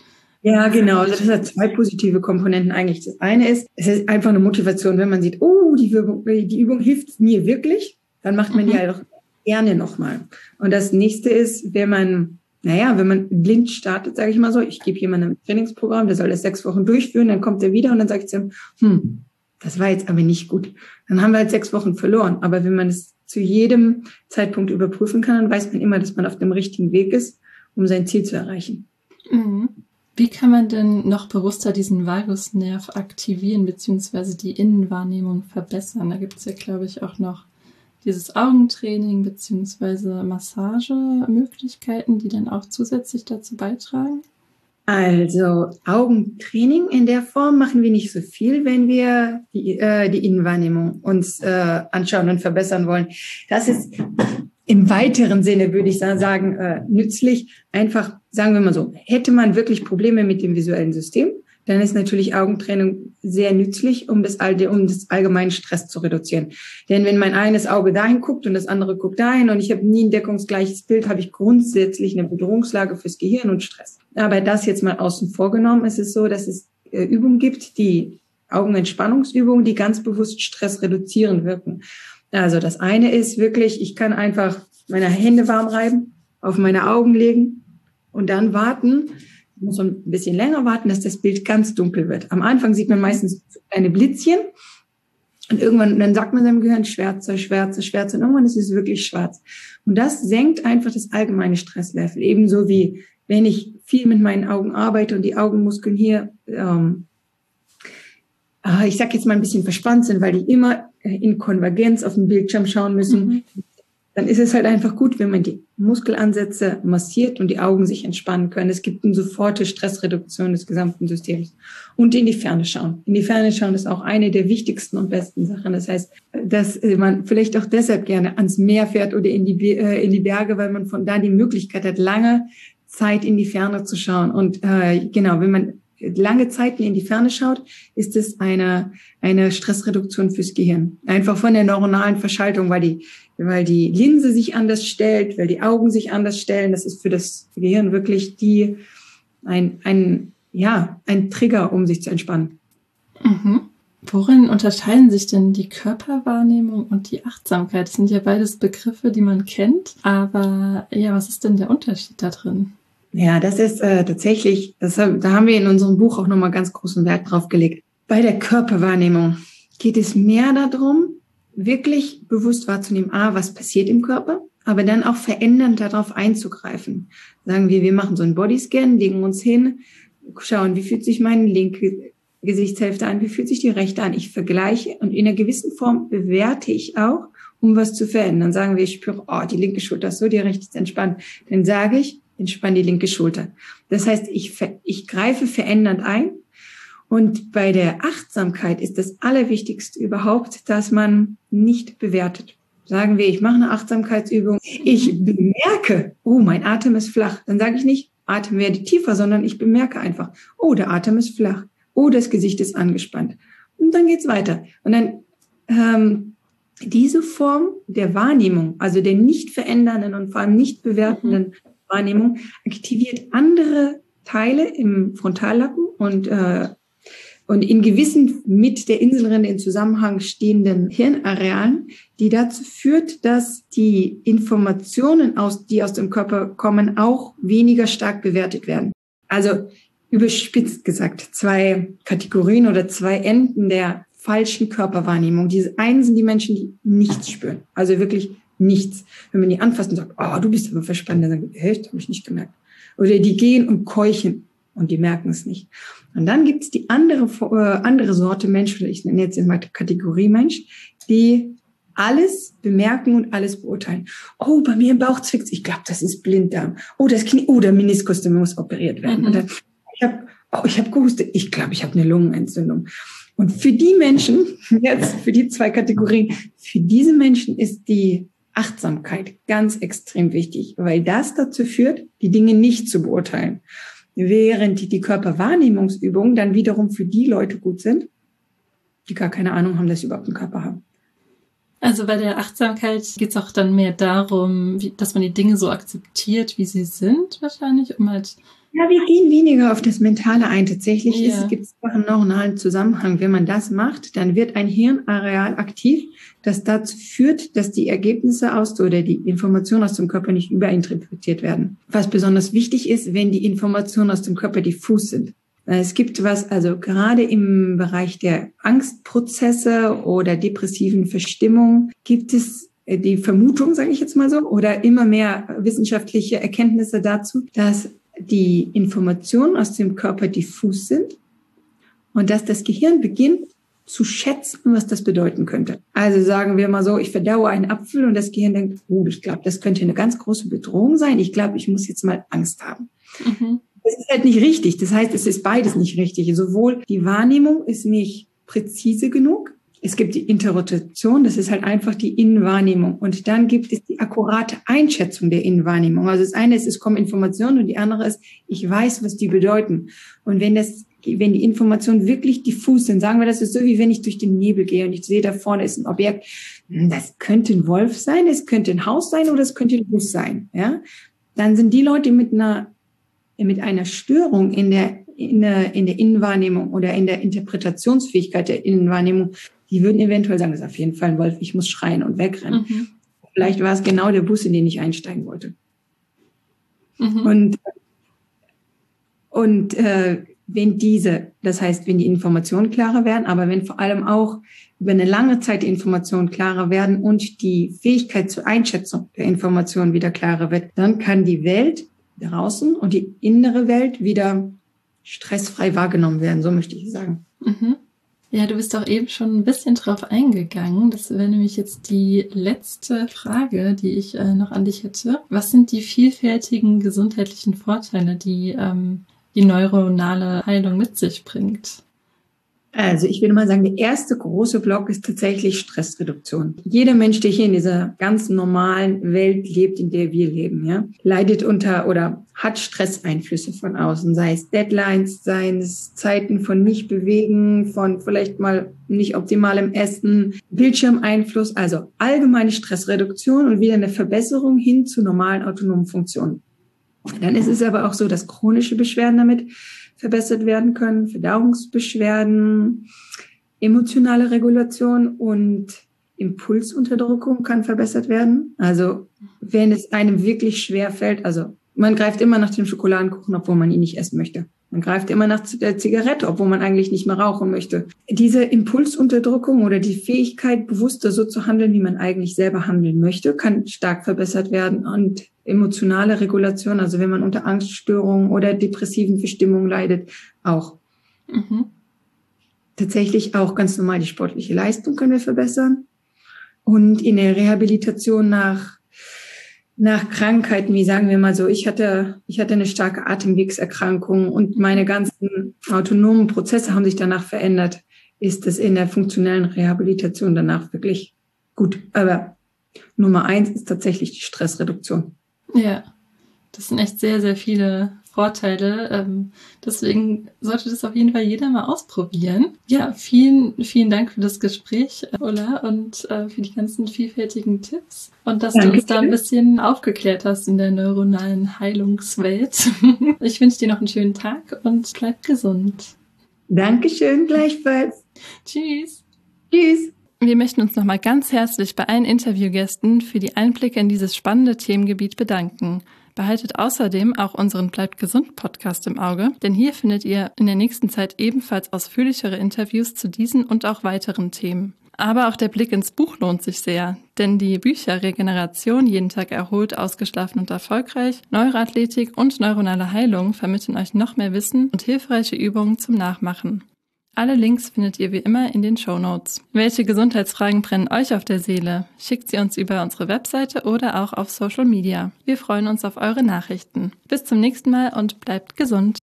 Ja, genau. Also das hat zwei positive Komponenten eigentlich. Das eine ist, es ist einfach eine Motivation, wenn man sieht, oh, die Übung, die Übung hilft mir wirklich, dann macht man mhm. die halt auch gerne nochmal. Und das nächste ist, wenn man, naja, wenn man blind startet, sage ich mal so, ich gebe jemandem ein Trainingsprogramm, der soll das sechs Wochen durchführen, dann kommt er wieder und dann sage ich zu ihm, hm, das war jetzt aber nicht gut. Dann haben wir halt sechs Wochen verloren. Aber wenn man es zu jedem Zeitpunkt überprüfen kann, dann weiß man immer, dass man auf dem richtigen Weg ist, um sein Ziel zu erreichen. Mhm. Wie kann man denn noch bewusster diesen Vagusnerv aktivieren, beziehungsweise die Innenwahrnehmung verbessern? Da gibt es ja, glaube ich, auch noch dieses Augentraining beziehungsweise Massagemöglichkeiten, die dann auch zusätzlich dazu beitragen. Also Augentraining in der Form machen wir nicht so viel, wenn wir die, äh, die Innenwahrnehmung uns äh, anschauen und verbessern wollen. Das ist im weiteren Sinne, würde ich sagen, äh, nützlich. Einfach, sagen wir mal so, hätte man wirklich Probleme mit dem visuellen System, dann ist natürlich Augentraining sehr nützlich, um das, um das allgemeine Stress zu reduzieren. Denn wenn mein eines Auge dahin guckt und das andere guckt dahin und ich habe nie ein deckungsgleiches Bild, habe ich grundsätzlich eine Bedrohungslage fürs Gehirn und Stress. Aber das jetzt mal außen vorgenommen, ist es so, dass es äh, Übungen gibt, die Augenentspannungsübungen, die ganz bewusst Stress reduzieren wirken. Also das eine ist wirklich, ich kann einfach meine Hände warm reiben, auf meine Augen legen und dann warten, muss man ein bisschen länger warten, dass das Bild ganz dunkel wird. Am Anfang sieht man meistens kleine Blitzchen und irgendwann, dann sagt man seinem Gehirn schwärzer, schwärzer, schwärzer und irgendwann ist es wirklich schwarz. Und das senkt einfach das allgemeine Stresslevel. Ebenso wie wenn ich viel mit meinen Augen arbeite und die Augenmuskeln hier, ähm, ah, ich sag jetzt mal ein bisschen verspannt sind, weil die immer in Konvergenz auf den Bildschirm schauen müssen, mhm dann ist es halt einfach gut, wenn man die Muskelansätze massiert und die Augen sich entspannen können. Es gibt eine sofortige Stressreduktion des gesamten Systems. Und in die Ferne schauen. In die Ferne schauen ist auch eine der wichtigsten und besten Sachen. Das heißt, dass man vielleicht auch deshalb gerne ans Meer fährt oder in die, äh, in die Berge, weil man von da die Möglichkeit hat, lange Zeit in die Ferne zu schauen. Und äh, genau, wenn man lange Zeiten in die Ferne schaut, ist es eine, eine Stressreduktion fürs Gehirn. Einfach von der neuronalen Verschaltung, weil die, weil die Linse sich anders stellt, weil die Augen sich anders stellen. Das ist für das Gehirn wirklich die, ein, ein, ja, ein Trigger, um sich zu entspannen. Mhm. Worin unterscheiden sich denn die Körperwahrnehmung und die Achtsamkeit? Das sind ja beides Begriffe, die man kennt, aber ja, was ist denn der Unterschied da drin? Ja, das ist äh, tatsächlich, das, da haben wir in unserem Buch auch nochmal ganz großen Wert drauf gelegt. Bei der Körperwahrnehmung geht es mehr darum, wirklich bewusst wahrzunehmen, ah, was passiert im Körper, aber dann auch verändernd darauf einzugreifen. Sagen wir, wir machen so einen Bodyscan, legen uns hin, schauen, wie fühlt sich meine linke Gesichtshälfte an, wie fühlt sich die rechte an. Ich vergleiche und in einer gewissen Form bewerte ich auch, um was zu verändern. Sagen wir, ich spüre, oh, die linke Schulter ist so, die rechte ist entspannt. Dann sage ich, entspann die linke Schulter. Das heißt, ich, ich greife verändernd ein. Und bei der Achtsamkeit ist das Allerwichtigste überhaupt, dass man nicht bewertet. Sagen wir, ich mache eine Achtsamkeitsübung, ich bemerke, oh, mein Atem ist flach. Dann sage ich nicht, Atem werde tiefer, sondern ich bemerke einfach, oh, der Atem ist flach oh, das Gesicht ist angespannt. Und dann geht's weiter. Und dann ähm, diese Form der Wahrnehmung, also der nicht verändernden und vor allem nicht bewertenden mhm. Wahrnehmung, aktiviert andere Teile im Frontallappen und äh, und in gewissen mit der Inselrinde in Zusammenhang stehenden Hirnarealen, die dazu führt, dass die Informationen, aus, die aus dem Körper kommen, auch weniger stark bewertet werden. Also überspitzt gesagt, zwei Kategorien oder zwei Enden der falschen Körperwahrnehmung. Diese einen sind die Menschen, die nichts spüren. Also wirklich nichts. Wenn man die anfasst und sagt, oh, du bist aber verspannt, dann sagen, hey, das habe ich nicht gemerkt. Oder die gehen und keuchen und die merken es nicht. Und dann gibt es die andere, äh, andere Sorte Mensch, oder ich nenne jetzt mal Kategorie Mensch, die alles bemerken und alles beurteilen. Oh, bei mir im Bauch zwickt Ich glaube, das ist Blinddarm. Oh, das Knie, oh, der Meniskus, der muss operiert werden. Mhm. Dann, ich habe oh, ich hab gehustet, ich glaube, ich habe eine Lungenentzündung. Und für die Menschen, jetzt für die zwei Kategorien, für diese Menschen ist die Achtsamkeit ganz extrem wichtig, weil das dazu führt, die Dinge nicht zu beurteilen. Während die, die Körperwahrnehmungsübungen dann wiederum für die Leute gut sind, die gar keine Ahnung haben, dass sie überhaupt einen Körper haben. Also bei der Achtsamkeit geht es auch dann mehr darum, wie, dass man die Dinge so akzeptiert, wie sie sind, wahrscheinlich, um halt ja, wir gehen weniger auf das Mentale ein. Tatsächlich ja. gibt es auch einen neuronalen Zusammenhang. Wenn man das macht, dann wird ein Hirnareal aktiv, das dazu führt, dass die Ergebnisse aus oder die Informationen aus dem Körper nicht überinterpretiert werden. Was besonders wichtig ist, wenn die Informationen aus dem Körper diffus sind. Es gibt was, also gerade im Bereich der Angstprozesse oder depressiven Verstimmung gibt es die Vermutung, sage ich jetzt mal so, oder immer mehr wissenschaftliche Erkenntnisse dazu, dass die Informationen aus dem Körper diffus sind und dass das Gehirn beginnt zu schätzen, was das bedeuten könnte. Also sagen wir mal so, ich verdaue einen Apfel und das Gehirn denkt, oh, ich glaube, das könnte eine ganz große Bedrohung sein. Ich glaube, ich muss jetzt mal Angst haben. Mhm. Das ist halt nicht richtig. Das heißt, es ist beides nicht richtig. Sowohl die Wahrnehmung ist nicht präzise genug, es gibt die Interrotation, das ist halt einfach die Innenwahrnehmung. Und dann gibt es die akkurate Einschätzung der Innenwahrnehmung. Also das eine ist, es kommen Informationen und die andere ist, ich weiß, was die bedeuten. Und wenn das, wenn die Informationen wirklich diffus sind, sagen wir, das ist so wie wenn ich durch den Nebel gehe und ich sehe, da vorne ist ein Objekt. Hm, das könnte ein Wolf sein, es könnte ein Haus sein oder es könnte ein Bus sein, ja. Dann sind die Leute mit einer, mit einer Störung in der, in der, in der Innenwahrnehmung oder in der Interpretationsfähigkeit der Innenwahrnehmung die würden eventuell sagen, das ist auf jeden Fall ein Wolf, ich muss schreien und wegrennen. Mhm. Vielleicht war es genau der Bus, in den ich einsteigen wollte. Mhm. Und, und äh, wenn diese, das heißt, wenn die Informationen klarer werden, aber wenn vor allem auch über eine lange Zeit die Informationen klarer werden und die Fähigkeit zur Einschätzung der Informationen wieder klarer wird, dann kann die Welt draußen und die innere Welt wieder stressfrei wahrgenommen werden, so möchte ich sagen. Mhm. Ja, du bist auch eben schon ein bisschen drauf eingegangen. Das wäre nämlich jetzt die letzte Frage, die ich äh, noch an dich hätte. Was sind die vielfältigen gesundheitlichen Vorteile, die ähm, die neuronale Heilung mit sich bringt? Also ich würde mal sagen, der erste große Block ist tatsächlich Stressreduktion. Jeder Mensch, der hier in dieser ganz normalen Welt lebt, in der wir leben, ja, leidet unter oder hat Stresseinflüsse von außen, sei es Deadlines, sei es Zeiten von nicht bewegen, von vielleicht mal nicht optimalem Essen, Bildschirmeinfluss, also allgemeine Stressreduktion und wieder eine Verbesserung hin zu normalen autonomen Funktionen. Dann ist es aber auch so, dass chronische Beschwerden damit verbessert werden können, Verdauungsbeschwerden, emotionale Regulation und Impulsunterdrückung kann verbessert werden. Also wenn es einem wirklich schwer fällt, also man greift immer nach dem Schokoladenkuchen, obwohl man ihn nicht essen möchte. Man greift immer nach der Zigarette, obwohl man eigentlich nicht mehr rauchen möchte. Diese Impulsunterdrückung oder die Fähigkeit, bewusster so zu handeln, wie man eigentlich selber handeln möchte, kann stark verbessert werden. Und emotionale Regulation, also wenn man unter Angststörungen oder depressiven Verstimmungen leidet, auch. Mhm. Tatsächlich auch ganz normal die sportliche Leistung können wir verbessern. Und in der Rehabilitation nach nach Krankheiten, wie sagen wir mal so, ich hatte, ich hatte eine starke Atemwegserkrankung und meine ganzen autonomen Prozesse haben sich danach verändert, ist es in der funktionellen Rehabilitation danach wirklich gut. Aber Nummer eins ist tatsächlich die Stressreduktion. Ja, das sind echt sehr, sehr viele Vorteile. Ähm, deswegen sollte das auf jeden Fall jeder mal ausprobieren. Ja, vielen, vielen Dank für das Gespräch, Ulla, und äh, für die ganzen vielfältigen Tipps und dass Danke. du uns da ein bisschen aufgeklärt hast in der neuronalen Heilungswelt. ich wünsche dir noch einen schönen Tag und bleib gesund. Dankeschön, gleichfalls. Tschüss. Tschüss. Wir möchten uns nochmal ganz herzlich bei allen Interviewgästen für die Einblicke in dieses spannende Themengebiet bedanken. Behaltet außerdem auch unseren Bleibt gesund Podcast im Auge, denn hier findet ihr in der nächsten Zeit ebenfalls ausführlichere Interviews zu diesen und auch weiteren Themen. Aber auch der Blick ins Buch lohnt sich sehr, denn die Bücher Regeneration, jeden Tag erholt, ausgeschlafen und erfolgreich, Neuroathletik und neuronale Heilung vermitteln euch noch mehr Wissen und hilfreiche Übungen zum Nachmachen. Alle Links findet ihr wie immer in den Show Notes. Welche Gesundheitsfragen brennen euch auf der Seele? Schickt sie uns über unsere Webseite oder auch auf Social Media. Wir freuen uns auf eure Nachrichten. Bis zum nächsten Mal und bleibt gesund.